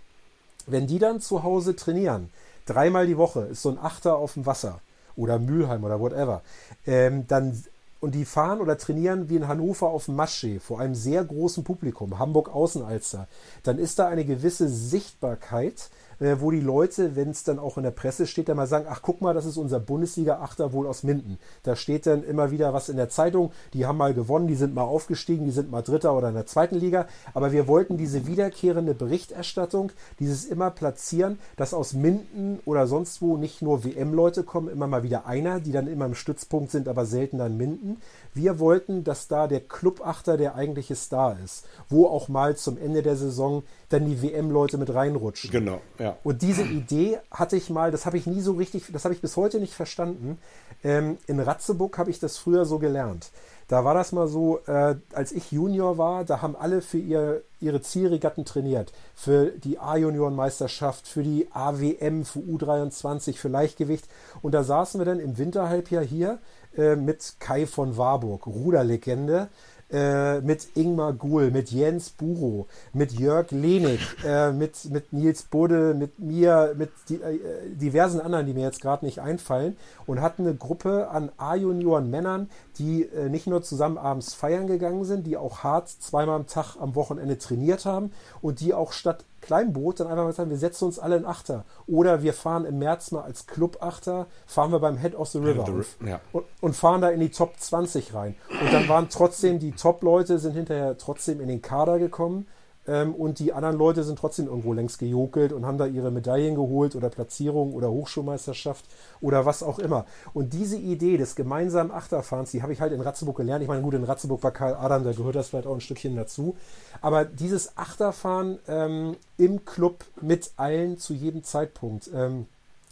wenn die dann zu Hause trainieren, dreimal die Woche ist so ein Achter auf dem Wasser oder Mülheim oder whatever, ähm, dann und die fahren oder trainieren wie in Hannover auf dem Maschsee vor einem sehr großen Publikum, Hamburg Außenalster, dann ist da eine gewisse Sichtbarkeit, äh, wo die Leute, wenn es dann auch in der Presse steht, dann mal sagen, ach guck mal, das ist unser Bundesliga-Achter wohl aus Minden. Da steht dann immer wieder was in der Zeitung, die haben mal gewonnen, die sind mal aufgestiegen, die sind mal Dritter oder in der zweiten Liga. Aber wir wollten diese wiederkehrende Berichterstattung, dieses immer platzieren, dass aus Minden oder sonst wo nicht nur WM-Leute kommen, immer mal wieder einer, die dann immer im Stützpunkt sind, aber selten dann Minden. Wir wollten, dass da der Clubachter der eigentliche Star ist, wo auch mal zum Ende der Saison dann die WM-Leute mit reinrutschen. Genau, ja. Und diese Idee hatte ich mal, das habe ich nie so richtig, das habe ich bis heute nicht verstanden. Ähm, in Ratzeburg habe ich das früher so gelernt. Da war das mal so, äh, als ich Junior war, da haben alle für ihr, ihre Zielregatten trainiert. Für die A-Junioren-Meisterschaft, für die AWM, für U23, für Leichtgewicht. Und da saßen wir dann im Winterhalbjahr hier äh, mit Kai von Warburg, Ruderlegende äh, mit Ingmar Guhl, mit Jens Buro, mit Jörg Lenig, äh, mit, mit Nils Budde, mit mir, mit die, äh, diversen anderen, die mir jetzt gerade nicht einfallen und hatten eine Gruppe an A-Junioren Männern, die äh, nicht nur zusammen abends feiern gegangen sind, die auch hart zweimal am Tag am Wochenende trainiert haben und die auch statt Kleinboot dann einfach mal sagen, wir setzen uns alle in Achter. Oder wir fahren im März mal als Club-Achter, fahren wir beim Head of the River auf ja. und, und, fahren da in die Top 20 rein. Und dann waren trotzdem die Top-Leute, sind hinterher trotzdem in den Kader gekommen. Ähm, und die anderen Leute sind trotzdem irgendwo längst gejokelt und haben da ihre Medaillen geholt oder Platzierung oder Hochschulmeisterschaft oder was auch immer. Und diese Idee des gemeinsamen Achterfahrens, die habe ich halt in Ratzeburg gelernt. Ich meine, gut, in Ratzeburg war Karl Adam, da gehört das vielleicht auch ein Stückchen dazu. Aber dieses Achterfahren ähm, im Club mit allen zu jedem Zeitpunkt, ähm,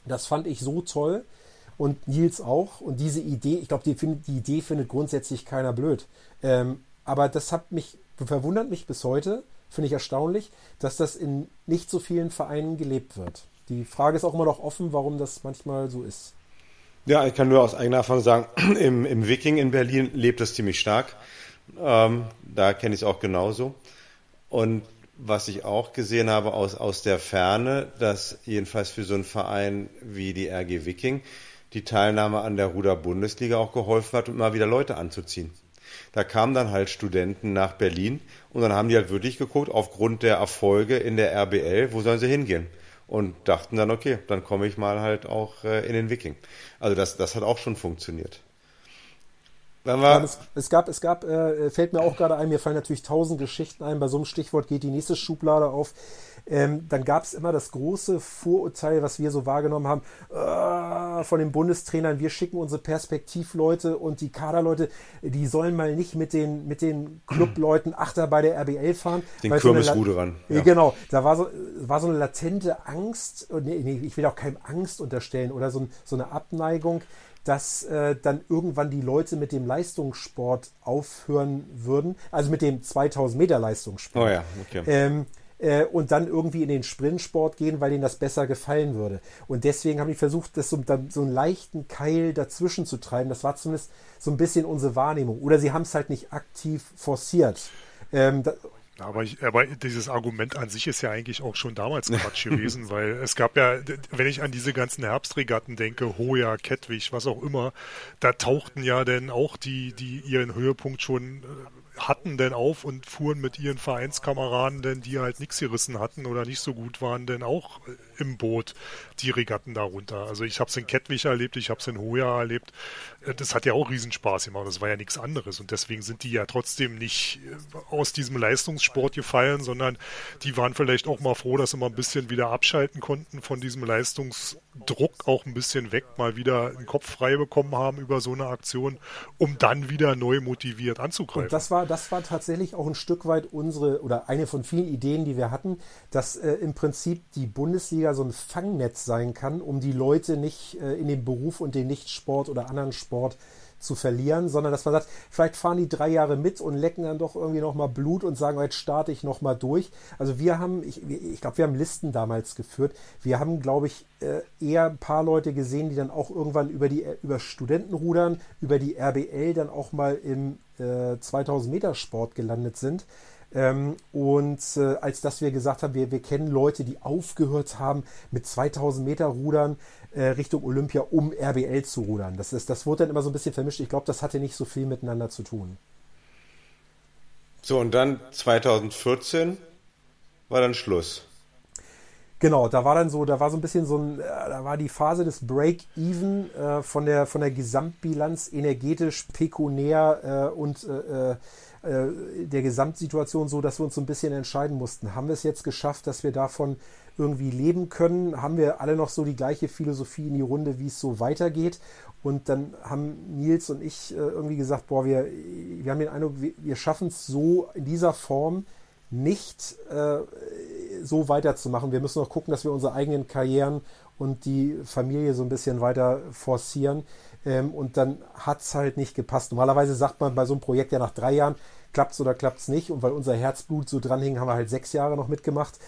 das fand ich so toll. und Nils auch. Und diese Idee, ich glaube, die, die, Idee findet grundsätzlich keiner blöd. Ähm, aber das hat mich, verwundert mich bis heute, finde ich erstaunlich, dass das in nicht so vielen Vereinen gelebt wird. Die Frage ist auch immer noch offen, warum das manchmal so ist. Ja, ich kann nur aus eigener Erfahrung sagen, im, im Viking in Berlin lebt das ziemlich stark. Ähm, da kenne ich es auch genauso. Und was ich auch gesehen habe aus, aus der Ferne, dass jedenfalls für so einen Verein wie die RG Viking die Teilnahme an der Ruder-Bundesliga auch geholfen hat, um mal wieder Leute anzuziehen. Da kamen dann halt Studenten nach Berlin und dann haben die halt wirklich geguckt, aufgrund der Erfolge in der RBL, wo sollen sie hingehen? Und dachten dann, okay, dann komme ich mal halt auch äh, in den Viking. Also das, das hat auch schon funktioniert. Ja, es, es, gab, es gab, äh, fällt mir auch gerade ein, mir fallen natürlich tausend Geschichten ein, bei so einem Stichwort geht die nächste Schublade auf. Ähm, dann gab es immer das große Vorurteil, was wir so wahrgenommen haben, äh, von den Bundestrainern, wir schicken unsere Perspektivleute und die Kaderleute, die sollen mal nicht mit den, mit den Clubleuten Achter bei der RBL fahren. Den Kürbisruderern. So ja. Genau, da war so, war so eine latente Angst, nee, nee, ich will auch keinem Angst unterstellen oder so, so eine Abneigung dass äh, dann irgendwann die Leute mit dem Leistungssport aufhören würden, also mit dem 2000 Meter Leistungssport. Oh ja, okay. Ähm, äh, und dann irgendwie in den Sprintsport gehen, weil ihnen das besser gefallen würde. Und deswegen haben die versucht, das so, so einen leichten Keil dazwischen zu treiben. Das war zumindest so ein bisschen unsere Wahrnehmung. Oder sie haben es halt nicht aktiv forciert. Ähm, da, aber, ich, aber dieses Argument an sich ist ja eigentlich auch schon damals Quatsch gewesen, weil es gab ja, wenn ich an diese ganzen Herbstregatten denke, Hoya, Kettwig, was auch immer, da tauchten ja dann auch die, die ihren Höhepunkt schon äh, hatten denn auf und fuhren mit ihren Vereinskameraden, denn die halt nichts gerissen hatten oder nicht so gut waren, denn auch äh, im Boot die Regatten darunter. Also ich habe es in Kettwig erlebt, ich habe es in Hoya erlebt. Äh, das hat ja auch Riesenspaß gemacht. Das war ja nichts anderes und deswegen sind die ja trotzdem nicht äh, aus diesem Leistungssport gefallen, sondern die waren vielleicht auch mal froh, dass sie mal ein bisschen wieder abschalten konnten von diesem Leistungsdruck, auch ein bisschen weg, mal wieder einen Kopf frei bekommen haben über so eine Aktion, um dann wieder neu motiviert anzugreifen. Und das war, das war tatsächlich auch ein Stück weit unsere oder eine von vielen Ideen, die wir hatten, dass äh, im Prinzip die Bundesliga so ein Fangnetz sein kann, um die Leute nicht äh, in den Beruf und den Nichtsport oder anderen Sport zu verlieren, sondern dass man sagt, vielleicht fahren die drei Jahre mit und lecken dann doch irgendwie nochmal Blut und sagen, jetzt starte ich nochmal durch. Also wir haben, ich, ich glaube, wir haben Listen damals geführt. Wir haben, glaube ich, äh, eher ein paar Leute gesehen, die dann auch irgendwann über die über Studentenrudern, über die RBL dann auch mal im äh, 2000 Meter Sport gelandet sind. Ähm, und äh, als dass wir gesagt haben, wir, wir kennen Leute, die aufgehört haben mit 2000 Meter Rudern äh, Richtung Olympia, um RBL zu rudern. Das, ist, das wurde dann immer so ein bisschen vermischt. Ich glaube, das hatte nicht so viel miteinander zu tun. So, und dann 2014 war dann Schluss. Genau, da war dann so, da war so ein bisschen so ein, äh, da war die Phase des Break-Even äh, von der von der Gesamtbilanz energetisch, pekunär äh, und äh, äh äh, der Gesamtsituation so, dass wir uns so ein bisschen entscheiden mussten. Haben wir es jetzt geschafft, dass wir davon irgendwie leben können? Haben wir alle noch so die gleiche Philosophie in die Runde, wie es so weitergeht? Und dann haben Nils und ich äh, irgendwie gesagt, boah, wir, wir haben den Eindruck, wir, wir schaffen es so in dieser Form nicht äh, so weiterzumachen. Wir müssen noch gucken, dass wir unsere eigenen Karrieren und die Familie so ein bisschen weiter forcieren. Ähm, und dann hat es halt nicht gepasst. Normalerweise sagt man bei so einem Projekt ja nach drei Jahren, klappt es oder klappt es nicht. Und weil unser Herzblut so dran hing, haben wir halt sechs Jahre noch mitgemacht.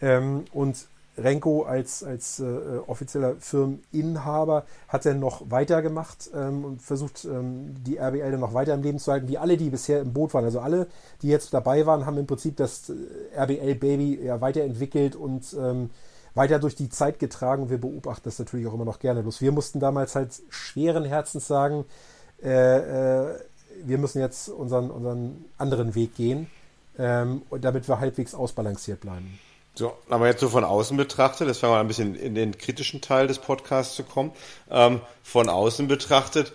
Ähm, und Renko als, als äh, offizieller Firmeninhaber hat dann noch weitergemacht ähm, und versucht, ähm, die RBL dann noch weiter im Leben zu halten, wie alle, die bisher im Boot waren. Also alle, die jetzt dabei waren, haben im Prinzip das äh, RBL-Baby ja weiterentwickelt und ähm, weiter durch die Zeit getragen. Wir beobachten das natürlich auch immer noch gerne. Bloß wir mussten damals halt schweren Herzens sagen, äh, äh, wir müssen jetzt unseren, unseren anderen Weg gehen, ähm, damit wir halbwegs ausbalanciert bleiben. So, aber jetzt so von außen betrachtet, das fangen wir ein bisschen in den kritischen Teil des Podcasts zu kommen. Ähm, von außen betrachtet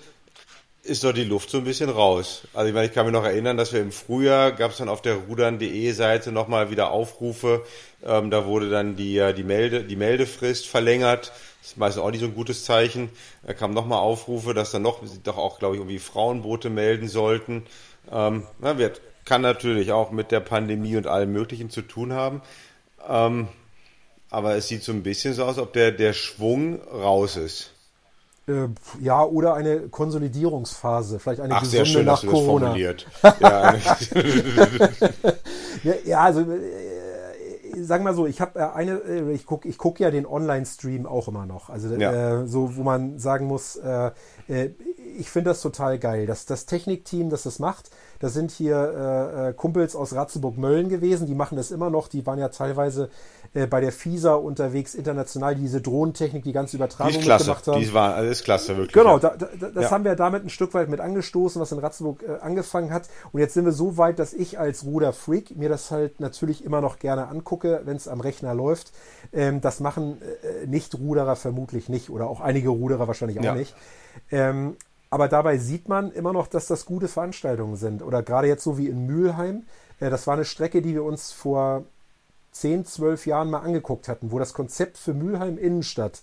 ist doch die Luft so ein bisschen raus. Also ich meine, ich kann mich noch erinnern, dass wir im Frühjahr gab es dann auf der rudern.de Seite nochmal wieder Aufrufe. Ähm, da wurde dann die, die, Melde, die Meldefrist verlängert. Das ist meistens auch nicht so ein gutes Zeichen. Da kamen nochmal Aufrufe, dass dann noch, doch auch, glaube ich, irgendwie Frauenboote melden sollten. Ähm, na, wird, kann natürlich auch mit der Pandemie und allem Möglichen zu tun haben. Ähm, aber es sieht so ein bisschen so aus, ob der, der Schwung raus ist. Äh, ja, oder eine Konsolidierungsphase, vielleicht eine Ach, gesunde sehr schön, nach dass du Corona. das formuliert. Ja, Ja, also äh, sagen wir mal so, ich habe äh, eine, äh, ich gucke ich guck ja den Online-Stream auch immer noch. Also Ja. äh, so, wo man sagen muss, äh, ich finde das total geil. dass das Technikteam, das das macht, das sind hier äh, äh, Kumpels aus Ratzeburg-Mölln gewesen, die machen das immer noch. Die waren ja teilweise äh, bei der FISA unterwegs, international, die diese Drohnentechnik, die ganze die Übertragung ist klasse. mitgemacht haben. Die war, ist klasse, wirklich. Genau, da, da, das Ja. haben wir damit ein Stück weit mit angestoßen, was in Ratzeburg äh, angefangen hat. Und jetzt sind wir so weit, dass ich als Ruderfreak mir das halt natürlich immer noch gerne angucke, wenn es am Rechner läuft. Ähm, das machen äh, Nicht-Ruderer vermutlich nicht oder auch einige Ruderer wahrscheinlich auch Ja. nicht. Ähm, aber dabei sieht man immer noch, dass das gute Veranstaltungen sind. Oder gerade jetzt so wie in Mülheim. Äh, das war eine Strecke, die wir uns vor 10, 12 Jahren mal angeguckt hatten, wo das Konzept für Mülheim Innenstadt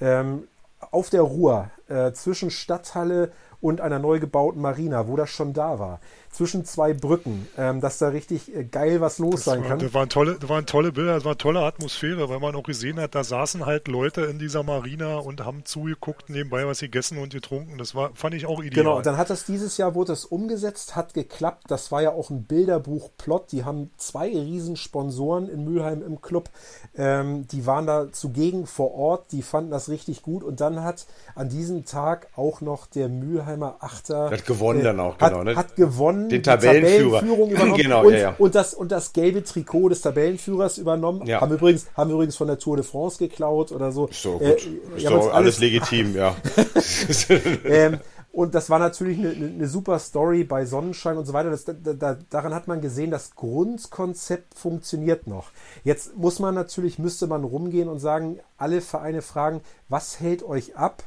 ähm, auf der Ruhr äh, zwischen Stadthalle und einer neu gebauten Marina, wo das schon da war, zwischen zwei Brücken, ähm, dass da richtig äh, geil was los Das, sein war, kann. das, waren tolle, das waren tolle Bilder, das war tolle Atmosphäre, weil man auch gesehen hat, da saßen halt Leute in dieser Marina und haben zugeguckt, nebenbei was gegessen und getrunken. Das war, fand ich auch ideal. Genau, dann hat das dieses Jahr, wurde es umgesetzt, hat geklappt. Das war ja auch ein Bilderbuch-Plot. Die haben zwei riesen Sponsoren in Mülheim im Club. Ähm, die waren da zugegen vor Ort, die fanden das richtig gut. Und dann hat an diesem Tag auch noch der Mülheimer Achter Hat gewonnen dann auch, hat, genau, ne? hat gewonnen, Den die Tabellenführer. Tabellenführung übernommen Genau, und, ja, ja. Und, das, und das gelbe Trikot des Tabellenführers übernommen. Ja. Haben, übrigens, haben übrigens von der Tour de France geklaut oder so. So, gut. Äh, ist doch alles legitim, ja. ähm, und das war natürlich eine, eine, super Story bei Sonnenschein und so weiter. Das, da, da, daran hat man gesehen, das Grundkonzept funktioniert noch. Jetzt muss man natürlich, müsste man rumgehen und sagen, alle Vereine fragen, was hält euch ab?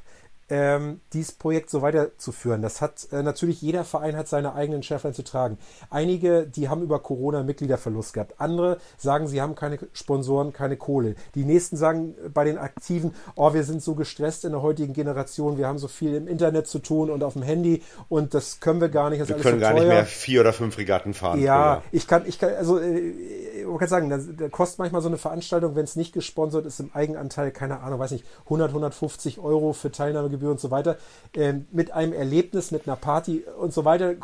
Ähm, dieses Projekt so weiterzuführen. Das hat äh, natürlich jeder Verein hat seine eigenen Schärflein zu tragen. Einige, die haben über Corona Mitgliederverlust gehabt. Andere sagen, sie haben keine Sponsoren, keine Kohle. Die nächsten sagen bei den Aktiven, oh, wir sind so gestresst in der heutigen Generation, wir haben so viel im Internet zu tun und auf dem Handy und das können wir gar nicht. Das Wir können alles gar so nicht teuer. mehr vier oder fünf Regatten fahren. Ja, ich kann, ich kann, also äh, man kann sagen, da, da kostet manchmal so eine Veranstaltung, wenn es nicht gesponsert ist, im Eigenanteil, keine Ahnung, weiß nicht, 100, 150 Euro für Teilnahmegebühr und so weiter. Ähm, mit einem Erlebnis, mit einer Party und so weiter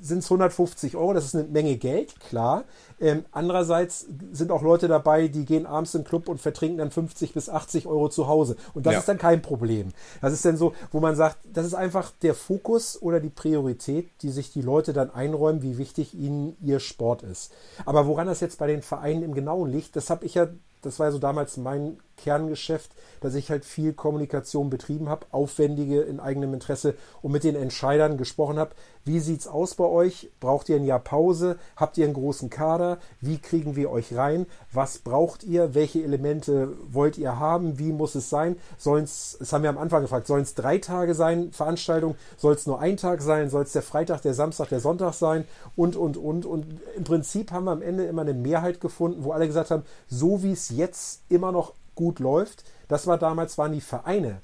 sind es 150 Euro. Das ist eine Menge Geld, klar. Ähm, andererseits sind auch Leute dabei, die gehen abends den Club und vertrinken dann 50 bis 80 Euro zu Hause. Und das Ja. ist dann kein Problem. Das ist dann so, wo man sagt, das ist einfach der Fokus oder die Priorität, die sich die Leute dann einräumen, wie wichtig ihnen ihr Sport ist. Aber woran das jetzt bei den Vereinen im Genauen liegt, das habe ich ja, das war ja so damals mein Kerngeschäft, dass ich halt viel Kommunikation betrieben habe, aufwendige in eigenem Interesse und mit den Entscheidern gesprochen habe. Wie sieht's aus bei euch? Braucht ihr ein Jahr Pause? Habt ihr einen großen Kader? Wie kriegen wir euch rein? Was braucht ihr? Welche Elemente wollt ihr haben? Wie muss es sein? Sollen es, das haben wir am Anfang gefragt, sollen es drei Tage sein, Veranstaltung? Soll es nur ein Tag sein? Soll es der Freitag, der Samstag, der Sonntag sein? Und, und, und. Und im Prinzip haben wir am Ende immer eine Mehrheit gefunden, wo alle gesagt haben, so wie es jetzt immer noch gut läuft, das war damals, waren die Vereine,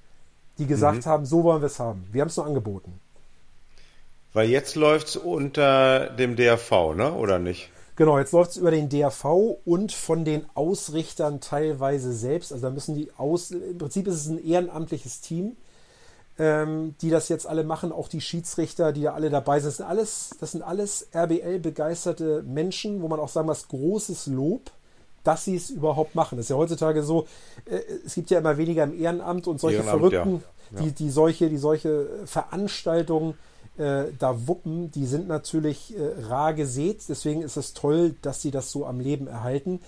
die gesagt haben, so wollen wir es haben. Wir haben es nur angeboten. Weil jetzt läuft's unter dem DRV, ne? Oder nicht? Genau, jetzt läuft es über den DRV und von den Ausrichtern teilweise selbst. Also da müssen die aus. Im Prinzip ist es ein ehrenamtliches Team, ähm, die das jetzt alle machen. Auch die Schiedsrichter, die da alle dabei sind. Das sind alles, das sind alles RBL-begeisterte Menschen, wo man auch sagen muss, großes Lob, dass sie es überhaupt machen. Das ist ja heutzutage so, äh, es gibt ja immer weniger im Ehrenamt und solche Ehrenamt, Verrückten, ja. Die, die solche, die solche Veranstaltungen äh, da wuppen, die sind natürlich äh, rar gesät. Deswegen ist es toll, dass sie das so am Leben erhalten.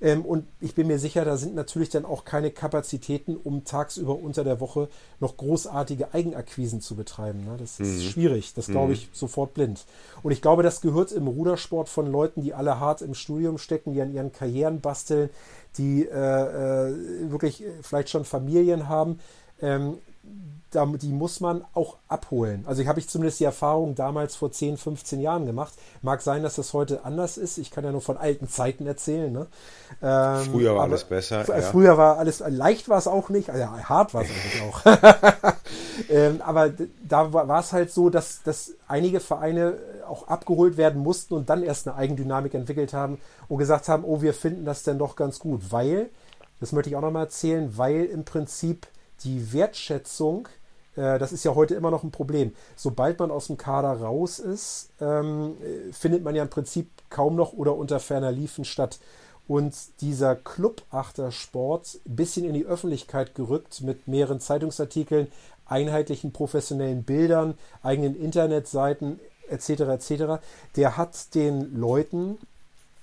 Ähm, und ich bin mir sicher, da sind natürlich dann auch keine Kapazitäten, um tagsüber unter der Woche noch großartige Eigenakquisen zu betreiben. Ne? Das ist schwierig, das glaube ich sofort blind. Und ich glaube, das gehört im Rudersport von Leuten, die alle hart im Studium stecken, die an ihren Karrieren basteln, die äh, äh, wirklich vielleicht schon Familien haben. Ähm, die muss man auch abholen. Also ich habe ich zumindest die Erfahrung damals vor 10, 15 Jahren gemacht. Mag sein, dass das heute anders ist. Ich kann ja nur von alten Zeiten erzählen. Ne? Ähm, Früher war alles besser, fr- ja. Früher war alles, leicht war es auch nicht. Also ja, hart war es eigentlich auch. ähm, aber da war es halt so, dass, dass einige Vereine auch abgeholt werden mussten und dann erst eine Eigendynamik entwickelt haben und gesagt haben, oh, wir finden das denn doch ganz gut, weil, das möchte ich auch nochmal erzählen, weil im Prinzip die Wertschätzung Äh, das ist ja heute immer noch ein Problem. Sobald man aus dem Kader raus ist, ähm, findet man ja im Prinzip kaum noch oder unter ferner Liefen statt. Und dieser Club-Achtersport ein bisschen in die Öffentlichkeit gerückt mit mehreren Zeitungsartikeln, einheitlichen professionellen Bildern, eigenen Internetseiten etc. etc. Der hat den Leuten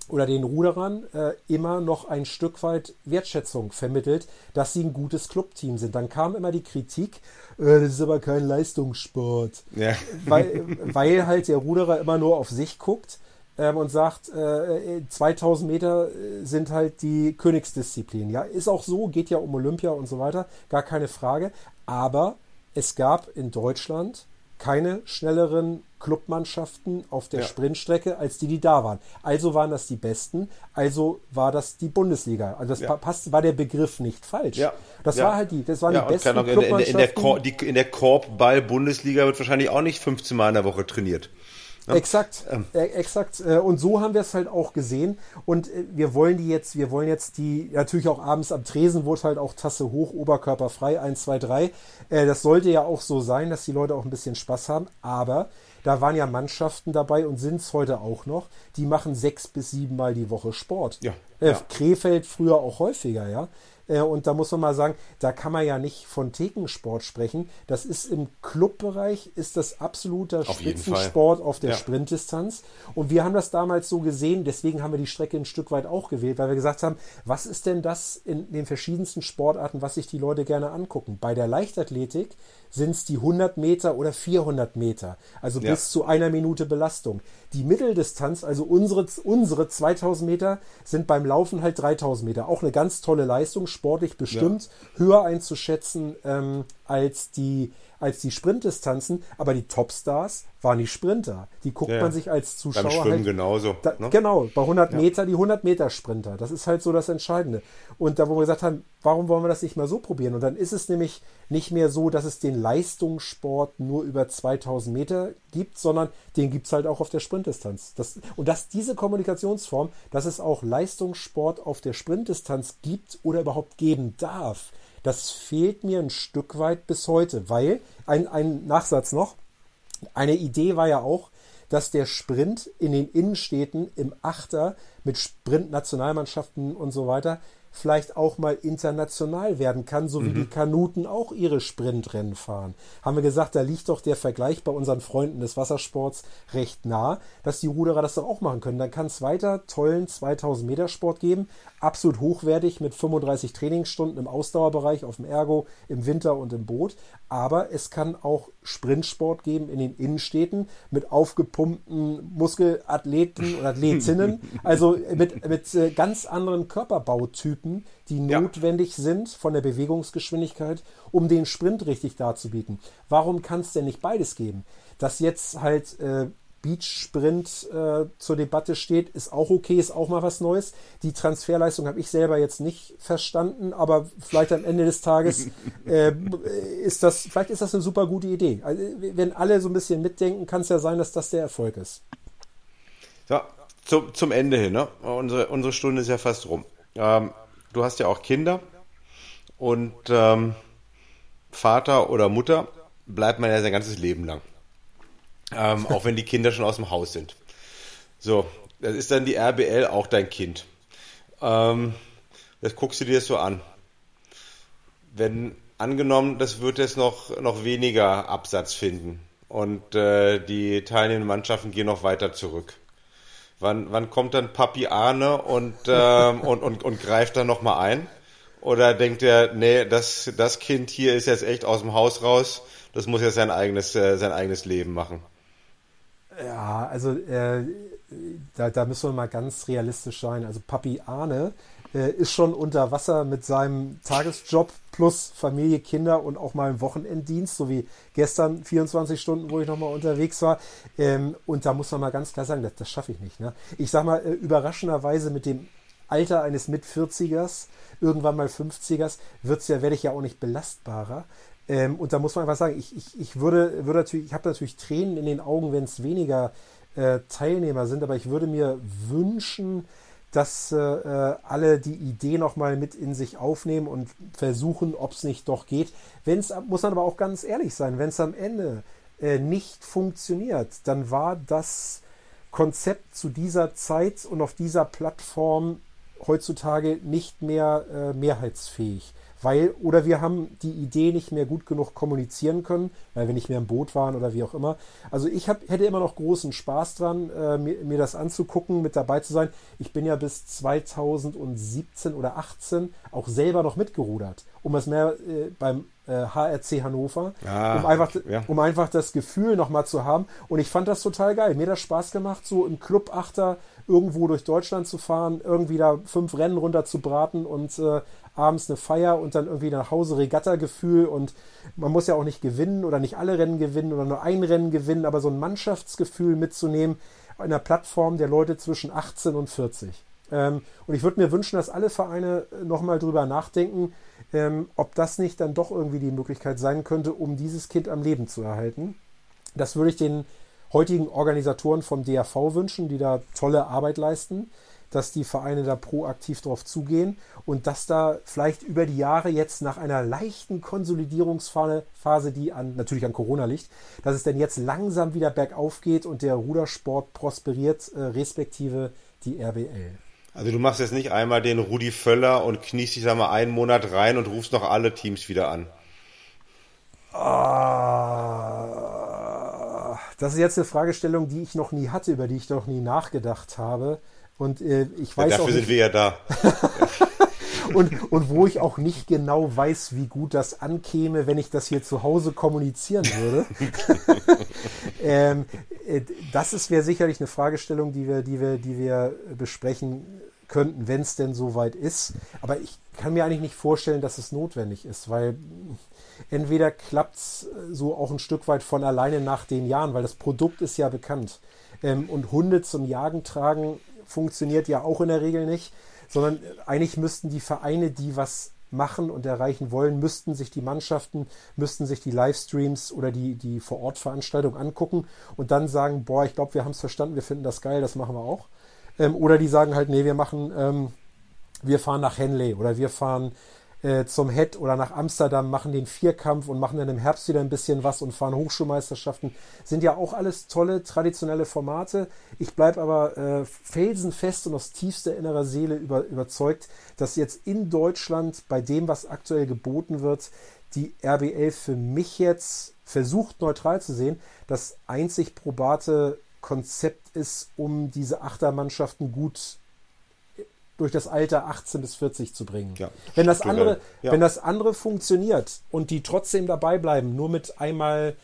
oder den Ruderern äh, immer noch ein Stück weit Wertschätzung vermittelt, dass sie ein gutes Clubteam sind. Dann kam immer die Kritik, äh, das ist aber kein Leistungssport, ja. weil, weil halt der Ruderer immer nur auf sich guckt ähm, und sagt, äh, 2000 Meter äh, sind halt die Königsdisziplin. Ja, ist auch so, geht ja um Olympia und so weiter, gar keine Frage. Aber es gab in Deutschland keine schnelleren Clubmannschaften auf der ja. Sprintstrecke als die, die da waren. Also waren das die Besten, also war das die Bundesliga. Also das ja. passt, war der Begriff nicht falsch. Ja. Das war halt die, das waren die besten Clubmannschaften. In, der, Kor in der Korbball-Bundesliga wird wahrscheinlich auch nicht 15 Mal in der Woche trainiert. Ja? Exakt, ähm. äh, exakt. Äh, und so haben wir es halt auch gesehen. Und äh, wir wollen die jetzt, wir wollen jetzt die, natürlich auch abends am Tresen wurde halt auch Tasse hoch, Oberkörper frei, 1, 2, 3. Das sollte ja auch so sein, dass die Leute auch ein bisschen Spaß haben. Aber da waren ja Mannschaften dabei und sind es heute auch noch, die machen sechs bis sieben Mal die Woche Sport. Ja, äh, ja. Krefeld früher auch häufiger, ja. Äh, und da muss man mal sagen, da kann man ja nicht von Thekensport sprechen. Das ist im Clubbereich, ist das absoluter auf Spitzensport auf der ja. Sprintdistanz. Und wir haben das damals so gesehen, deswegen haben wir die Strecke ein Stück weit auch gewählt, weil wir gesagt haben, was ist denn das in den verschiedensten Sportarten, was sich die Leute gerne angucken? Bei der Leichtathletik sind es die 100 Meter oder 400 Meter, also ja. bis zu einer Minute Belastung. Die Mitteldistanz, also unsere, unsere 2000 Meter, sind beim Laufen halt 3000 Meter. Auch eine ganz tolle Leistung, sportlich bestimmt, ja. höher einzuschätzen ähm, als die als die Sprintdistanzen, aber die Topstars waren die Sprinter. Die guckt ja, man sich als Zuschauer beim Schwimmen halt, genauso. Da, ne? Genau, bei 100 ja. Meter die 100 Meter Sprinter. Das ist halt so das Entscheidende. Und da, wo wir gesagt haben, warum wollen wir das nicht mal so probieren? Und dann ist es nämlich nicht mehr so, dass es den Leistungssport nur über 2000 Meter gibt, sondern den gibt es halt auch auf der Sprintdistanz. Das, und dass diese Kommunikationsform, dass es auch Leistungssport auf der Sprintdistanz gibt oder überhaupt geben darf, das fehlt mir ein Stück weit bis heute, weil, ein, ein Nachsatz noch, eine Idee war ja auch, dass der Sprint in den Innenstädten im Achter mit Sprint-Nationalmannschaften und so weiter vielleicht auch mal international werden kann, so wie mhm. die Kanuten auch ihre Sprintrennen fahren. Haben wir gesagt, da liegt doch der Vergleich bei unseren Freunden des Wassersports recht nah, dass die Ruderer das doch auch machen können. Dann kann es weiter tollen 2000 Meter Sport geben, absolut hochwertig mit 35 Trainingsstunden im Ausdauerbereich auf dem Ergo, im Winter und im Boot. Aber es kann auch Sprintsport geben in den Innenstädten mit aufgepumpten Muskelathleten und Athletinnen, also mit, mit äh, ganz anderen Körperbautypen, die ja. notwendig sind von der Bewegungsgeschwindigkeit, um den Sprint richtig darzubieten. Warum kann es denn nicht beides geben? Dass jetzt halt äh, Beach-Sprint äh, zur Debatte steht, ist auch okay, ist auch mal was Neues. Die Transferleistung habe ich selber jetzt nicht verstanden, aber vielleicht am Ende des Tages äh, ist das, vielleicht ist das eine super gute Idee. Also, wenn alle so ein bisschen mitdenken, kann es ja sein, dass das der Erfolg ist. Ja, zum, zum Ende hin, ne? unsere, unsere Stunde ist ja fast rum. Ähm, du hast ja auch Kinder und ähm, Vater oder Mutter bleibt man ja sein ganzes Leben lang ähm, auch wenn die Kinder schon aus dem Haus sind. So, das ist dann die RBL auch dein Kind. Ähm, das guckst du dir so an. Wenn angenommen, das wird jetzt noch, noch weniger Absatz finden und äh, die teilnehmenden Mannschaften gehen noch weiter zurück. Wann, wann kommt dann Papi Arne und, ähm, und, und, und greift dann nochmal ein? Oder denkt er, nee, das, das Kind hier ist jetzt echt aus dem Haus raus, das muss jetzt sein eigenes, äh, sein eigenes Leben machen? Ja, also äh, da, da müssen wir mal ganz realistisch sein. Also Papi Arne äh, ist schon unter Wasser mit seinem Tagesjob plus Familie, Kinder und auch mal einen Wochenenddienst, so wie gestern 24 Stunden, wo ich nochmal unterwegs war. Ähm, und da muss man mal ganz klar sagen, das, das schaffe ich nicht. Ne? Ich sag mal, äh, überraschenderweise mit dem Alter eines Mit-40ers, irgendwann mal 50ers, wird's ja, werde ich ja auch nicht belastbarer. Ähm, und da muss man einfach sagen, ich, ich, ich würde, würde natürlich, ich habe natürlich Tränen in den Augen, wenn es weniger äh, Teilnehmer sind, aber ich würde mir wünschen, dass äh, alle die Idee nochmal mit in sich aufnehmen und versuchen, ob es nicht doch geht. Wenn es, muss man aber auch ganz ehrlich sein, wenn es am Ende äh, nicht funktioniert, dann war das Konzept zu dieser Zeit und auf dieser Plattform heutzutage nicht mehr äh, mehrheitsfähig weil oder wir haben die Idee nicht mehr gut genug kommunizieren können, weil wir nicht mehr im Boot waren oder wie auch immer. Also ich hab, hätte immer noch großen Spaß dran, äh, mir, mir, das anzugucken, mit dabei zu sein. Ich bin ja bis 2017 oder 18 auch selber noch mitgerudert, um es mehr äh, beim äh, HRC Hannover, ah, um, einfach, ja. um einfach das Gefühl nochmal zu haben. Und ich fand das total geil. Mir hat das Spaß gemacht, so im Club Achter irgendwo durch Deutschland zu fahren, irgendwie da fünf Rennen runter zu braten und äh, abends eine Feier und dann irgendwie nach Hause Regatta-Gefühl und man muss ja auch nicht gewinnen oder nicht alle Rennen gewinnen oder nur ein Rennen gewinnen, aber so ein Mannschaftsgefühl mitzunehmen in einer Plattform der Leute zwischen 18 und 40. Ähm, und ich würde mir wünschen, dass alle Vereine nochmal drüber nachdenken, ähm, ob das nicht dann doch irgendwie die Möglichkeit sein könnte, um dieses Kind am Leben zu erhalten. Das würde ich den heutigen Organisatoren vom DAV wünschen, die da tolle Arbeit leisten dass die Vereine da proaktiv drauf zugehen und dass da vielleicht über die Jahre jetzt nach einer leichten Konsolidierungsphase, die an, natürlich an Corona liegt, dass es denn jetzt langsam wieder bergauf geht und der Rudersport prosperiert, äh, respektive die RBL. Also du machst jetzt nicht einmal den Rudi Völler und kniest dich da mal einen Monat rein und rufst noch alle Teams wieder an. Ah, das ist jetzt eine Fragestellung, die ich noch nie hatte, über die ich noch nie nachgedacht habe. Und äh, ich weiß ja, dafür auch sind wir ja da. und, und wo ich auch nicht genau weiß, wie gut das ankäme, wenn ich das hier zu Hause kommunizieren würde. ähm, äh, das wäre sicherlich eine Fragestellung, die wir, die wir, die wir besprechen könnten, wenn es denn soweit ist. Aber ich kann mir eigentlich nicht vorstellen, dass es notwendig ist, weil entweder klappt es so auch ein Stück weit von alleine nach den Jahren, weil das Produkt ist ja bekannt. Ähm, und Hunde zum Jagen tragen funktioniert ja auch in der Regel nicht, sondern eigentlich müssten die Vereine, die was machen und erreichen wollen, müssten sich die Mannschaften, müssten sich die Livestreams oder die, die Vor-Ort-Veranstaltung angucken und dann sagen, boah, ich glaube, wir haben es verstanden, wir finden das geil, das machen wir auch. Ähm, oder die sagen halt, nee, wir machen, ähm, wir fahren nach Henley oder wir fahren äh, zum Head oder nach Amsterdam, machen den Vierkampf und machen dann im Herbst wieder ein bisschen was und fahren Hochschulmeisterschaften. Sind ja auch alles tolle, traditionelle Formate. Ich bleibe aber äh, felsenfest und aus tiefster innerer Seele über, überzeugt, dass jetzt in Deutschland bei dem, was aktuell geboten wird, die RBL für mich jetzt versucht neutral zu sehen, das einzig probate Konzept ist, um diese Achtermannschaften gut durch das Alter 18 bis 40 zu bringen. Ja, wenn das andere, ja. wenn das andere funktioniert und die trotzdem dabei bleiben, nur mit einmal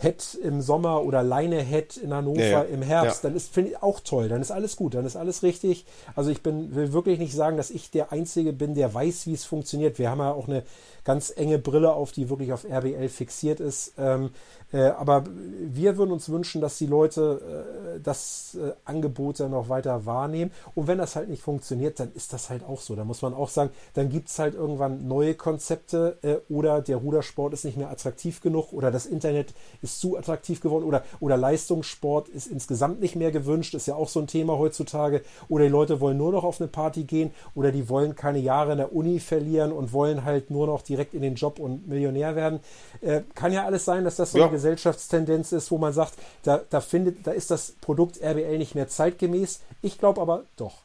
Head im Sommer oder Leine Head in Hannover ja, im Herbst, dann ist finde ich auch toll, dann ist alles gut, dann ist alles richtig. Also ich bin will wirklich nicht sagen, dass ich der einzige bin, der weiß, wie es funktioniert. Wir haben ja auch eine ganz enge Brille auf, die wirklich auf RBL fixiert ist. Ähm, äh, aber wir würden uns wünschen, dass die Leute äh, das äh, Angebot dann noch weiter wahrnehmen. Und wenn das halt nicht funktioniert, dann ist das halt auch so. Da muss man auch sagen, dann gibt es halt irgendwann neue Konzepte äh, oder der Rudersport ist nicht mehr attraktiv genug oder das Internet ist zu attraktiv geworden oder, oder Leistungssport ist insgesamt nicht mehr gewünscht. Ist ja auch so ein Thema heutzutage. Oder die Leute wollen nur noch auf eine Party gehen oder die wollen keine Jahre in der Uni verlieren und wollen halt nur noch direkt in den Job und Millionär werden. Äh, kann ja alles sein, dass das so ja. eine Gesellschaftstendenz ist, wo man sagt, da, da findet, da ist das Produkt RBL nicht mehr zeitgemäß. Ich glaube aber doch.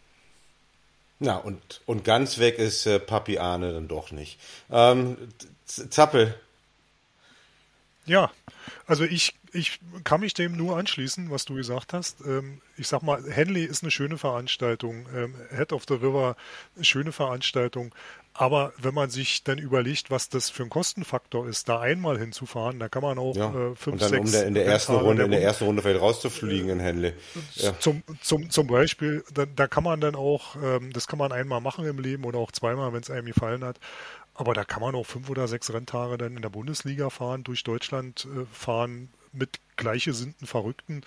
Na, und, und ganz weg ist äh, Papi Arne dann doch nicht. Ähm, Zappel. Ja, also ich, ich kann mich dem nur anschließen, was du gesagt hast. Ähm, ich sag mal, Henley ist eine schöne Veranstaltung. Ähm, Head of the River, eine schöne Veranstaltung. Aber wenn man sich dann überlegt, was das für ein Kostenfaktor ist, da einmal hinzufahren, da kann man auch ja. äh, fünf, und dann sechs um der, in der ersten Runde, der in der ersten Runde vielleicht rauszufliegen in Henley. Ja. Zum, zum, zum Beispiel, da, da kann man dann auch, ähm, das kann man einmal machen im Leben oder auch zweimal, wenn es einem gefallen hat. Aber da kann man auch fünf oder sechs Renntage dann in der Bundesliga fahren, durch Deutschland äh, fahren, mit gleichgesinnten Verrückten.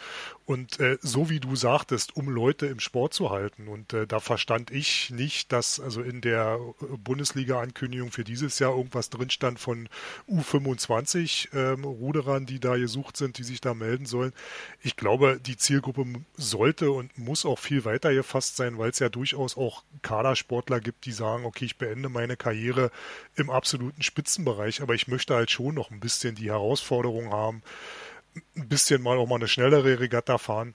Und äh, so wie du sagtest, um Leute im Sport zu halten. Und äh, da verstand ich nicht, dass also in der äh, Bundesliga-Ankündigung für dieses Jahr irgendwas drin stand von U25 ähm, die da gesucht sind, die sich da melden sollen. Ich glaube, die Zielgruppe sollte und muss auch viel weiter gefasst sein, weil es ja durchaus auch Kadersportler gibt, die sagen, okay, ich beende meine Karriere im absoluten Spitzenbereich, aber ich möchte halt schon noch ein bisschen die Herausforderung haben, ein bisschen mal auch mal eine schnellere Regatta fahren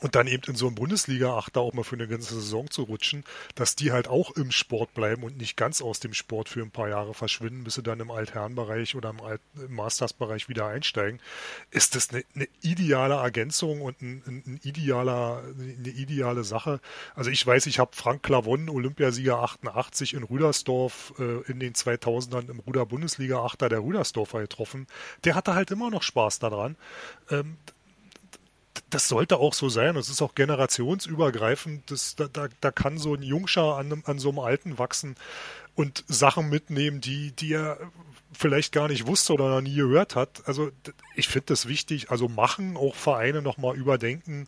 und dann eben in so einem Bundesliga-Achter auch mal für eine ganze Saison zu rutschen, dass die halt auch im Sport bleiben und nicht ganz aus dem Sport für ein paar Jahre verschwinden, bis sie dann im Altherrenbereich oder im, Alt im Masters-Bereich wieder einsteigen, ist das eine, eine ideale Ergänzung und ein, ein, idealer, eine ideale Sache. Also ich weiß, ich habe Frank Clavon, Olympiasieger 88 in Rüdersdorf äh, in den 2000ern im Ruder-Bundesliga-Achter der Rüdersdorfer getroffen. Der hatte halt immer noch Spaß daran. Ähm, das sollte auch so sein. Es ist auch generationsübergreifend. Das, da, da, da kann so ein Jungscher an, an so einem Alten wachsen und Sachen mitnehmen, die, die er vielleicht gar nicht wusste oder noch nie gehört hat. Also ich finde das wichtig. Also machen, auch Vereine nochmal überdenken.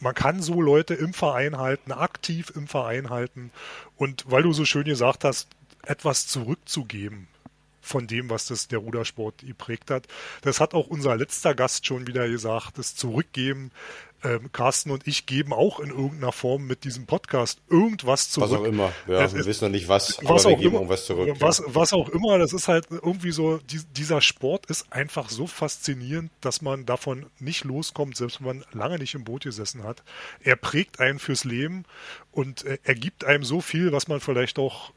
Man kann so Leute im Verein halten, aktiv im Verein halten. Und weil du so schön gesagt hast, etwas zurückzugeben von dem, was das der Rudersport geprägt hat. Das hat auch unser letzter Gast schon wieder gesagt, das Zurückgeben. Ähm, Carsten und ich geben auch in irgendeiner Form mit diesem Podcast irgendwas zurück. Was auch immer. Ja, es, wir wissen noch nicht was, was aber wir geben immer, irgendwas zurück. Was, ja. was auch immer, das ist halt irgendwie so, die, dieser Sport ist einfach so faszinierend, dass man davon nicht loskommt, selbst wenn man lange nicht im Boot gesessen hat. Er prägt einen fürs Leben und äh, er gibt einem so viel, was man vielleicht auch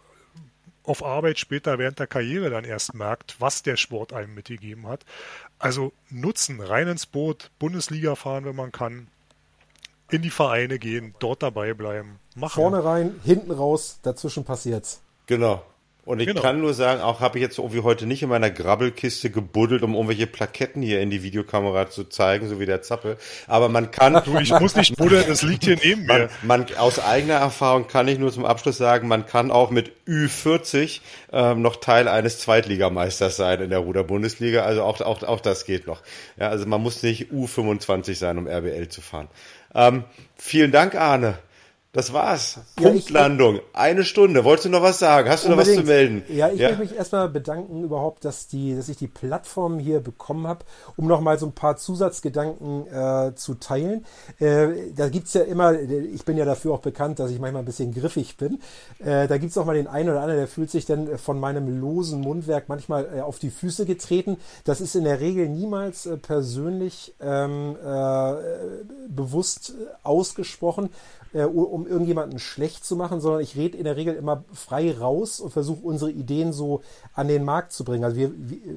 auf Arbeit später während der Karriere dann erst merkt, was der Sport einem mitgegeben hat. Also nutzen, rein ins Boot, Bundesliga fahren, wenn man kann, in die Vereine gehen, dort dabei bleiben. Machen. Vorne rein, hinten raus, dazwischen passiert's. Genau. Und ich Genau. kann nur sagen, auch habe ich jetzt irgendwie heute nicht in meiner Grabbelkiste gebuddelt, um irgendwelche Plaketten hier in die Videokamera zu zeigen, so wie der Zappel. Aber man kann, Du, ich muss nicht buddeln, es liegt hier neben mir. man, man aus eigener Erfahrung kann ich nur zum Abschluss sagen, man kann auch mit Ü40 ähm, noch Teil eines Zweitligameisters sein in der Ruder-Bundesliga. Also auch, auch, auch das geht noch. Ja, also man muss nicht U25 sein, um RBL zu fahren. Ähm, vielen Dank, Arne. Das war's. Ja, ich- Punktlandung. Eine Stunde. Wolltest du noch was sagen? Hast du noch was zu melden? Ja, ich möchte mich erstmal bedanken überhaupt, dass, die, dass ich die Plattform hier bekommen habe, um nochmal so ein paar Zusatzgedanken äh, zu teilen. Äh, da gibt's ja immer, ich bin ja dafür auch bekannt, dass ich manchmal ein bisschen griffig bin. Äh, da gibt's auch mal den einen oder anderen, der fühlt sich dann von meinem losen Mundwerk manchmal äh, auf die Füße getreten. Das ist in der Regel niemals äh, persönlich ähm, äh, bewusst äh, ausgesprochen äh, um irgendjemanden schlecht zu machen, sondern ich rede in der Regel immer frei raus und versuche unsere Ideen so an den Markt zu bringen. Also wir,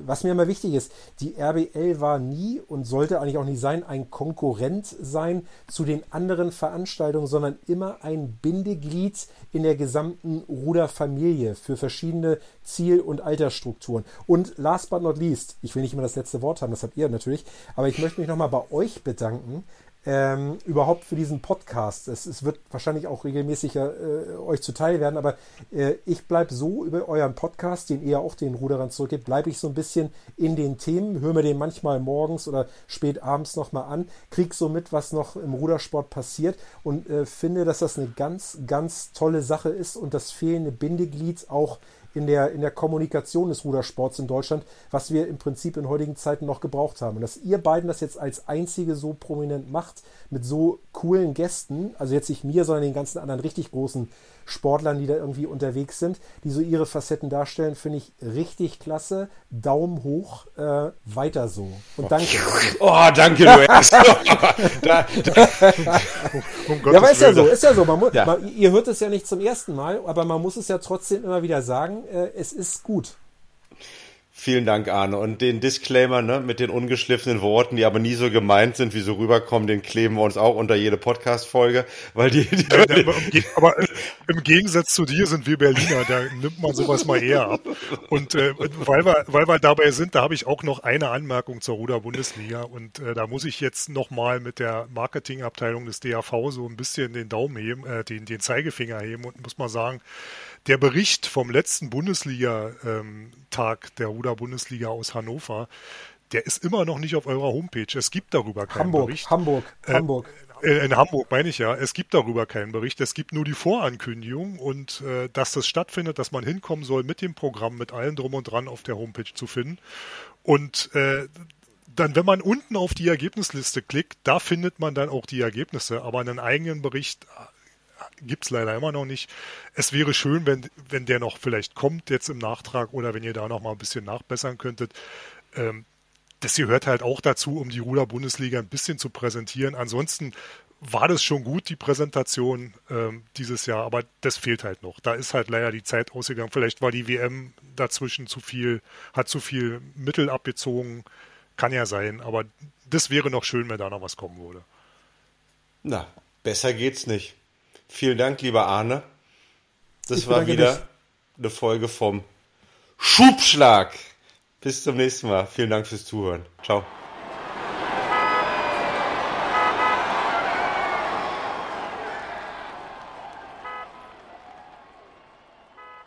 was mir immer wichtig ist, die RBL war nie und sollte eigentlich auch nie sein, ein Konkurrent sein zu den anderen Veranstaltungen, sondern immer ein Bindeglied in der gesamten Ruderfamilie für verschiedene Ziel- und Altersstrukturen. Und last but not least, ich will nicht immer das letzte Wort haben, das habt ihr natürlich, aber ich möchte mich nochmal bei euch bedanken, ähm, überhaupt für diesen Podcast. Es, es wird wahrscheinlich auch regelmäßig äh, euch zuteil werden, aber äh, ich bleibe so über euren Podcast, den ihr auch den Ruderern zurückgebt, bleibe ich so ein bisschen in den Themen, höre mir den manchmal morgens oder spät abends nochmal an, krieg so mit, was noch im Rudersport passiert und äh, finde, dass das eine ganz, ganz tolle Sache ist und das fehlende Bindeglied auch in der, in der Kommunikation des Rudersports in Deutschland, was wir im Prinzip in heutigen Zeiten noch gebraucht haben. Und dass ihr beiden das jetzt als einzige so prominent macht, mit so coolen Gästen, also jetzt nicht mir, sondern den ganzen anderen richtig großen Sportlern, die da irgendwie unterwegs sind, die so ihre Facetten darstellen, finde ich richtig klasse. Daumen hoch, äh, weiter so. Und danke. Oh, danke, du da, da, Um Ja, aber ist ja so, ist ja so. Man muss, Ja. Man, ihr hört es ja nicht zum ersten Mal, aber man muss es ja trotzdem immer wieder sagen, äh, es ist gut. Vielen Dank, Arne. Und den Disclaimer ne, mit den ungeschliffenen Worten, die aber nie so gemeint sind, wie so rüberkommen, den kleben wir uns auch unter jede Podcast-Folge, weil die, die, Ja, aber im Aber im Gegensatz zu dir sind wir Berliner, da nimmt man sowas mal eher ab. Und äh, weil, wir, weil wir dabei sind, da habe ich auch noch eine Anmerkung zur Ruder-Bundesliga. Und äh, da muss ich jetzt nochmal mit der Marketingabteilung des DAV so ein bisschen den Daumen heben, äh, den, den Zeigefinger heben und muss mal sagen, der Bericht vom letzten Bundesliga-Tag der Ruder-Bundesliga aus Hannover, der ist immer noch nicht auf eurer Homepage. Es gibt darüber keinen Hamburg, Bericht. Hamburg, Äh, Hamburg. In, in Hamburg meine ich ja. Es gibt darüber keinen Bericht. Es gibt nur die Vorankündigung und äh, dass das stattfindet, dass man hinkommen soll mit dem Programm, mit allem drum und dran auf der Homepage zu finden. Und äh, dann, wenn man unten auf die Ergebnisliste klickt, da findet man dann auch die Ergebnisse. Aber einen eigenen Bericht gibt es leider immer noch nicht. Es wäre schön, wenn, wenn der noch vielleicht kommt jetzt im Nachtrag oder wenn ihr da noch mal ein bisschen nachbessern könntet. Ähm, das gehört halt auch dazu, um die Ruder-Bundesliga ein bisschen zu präsentieren. Ansonsten war das schon gut, die Präsentation ähm, dieses Jahr, aber das fehlt halt noch. Da ist halt leider die Zeit ausgegangen. Vielleicht war die WM dazwischen zu viel, hat zu viel Mittel abgezogen. Kann ja sein, aber das wäre noch schön, wenn da noch was kommen würde. Na, besser geht's nicht. Vielen Dank, lieber Arne. Das Ich war wieder mich. eine Folge vom Schubschlag. Bis zum nächsten Mal. Vielen Dank fürs Zuhören. Ciao.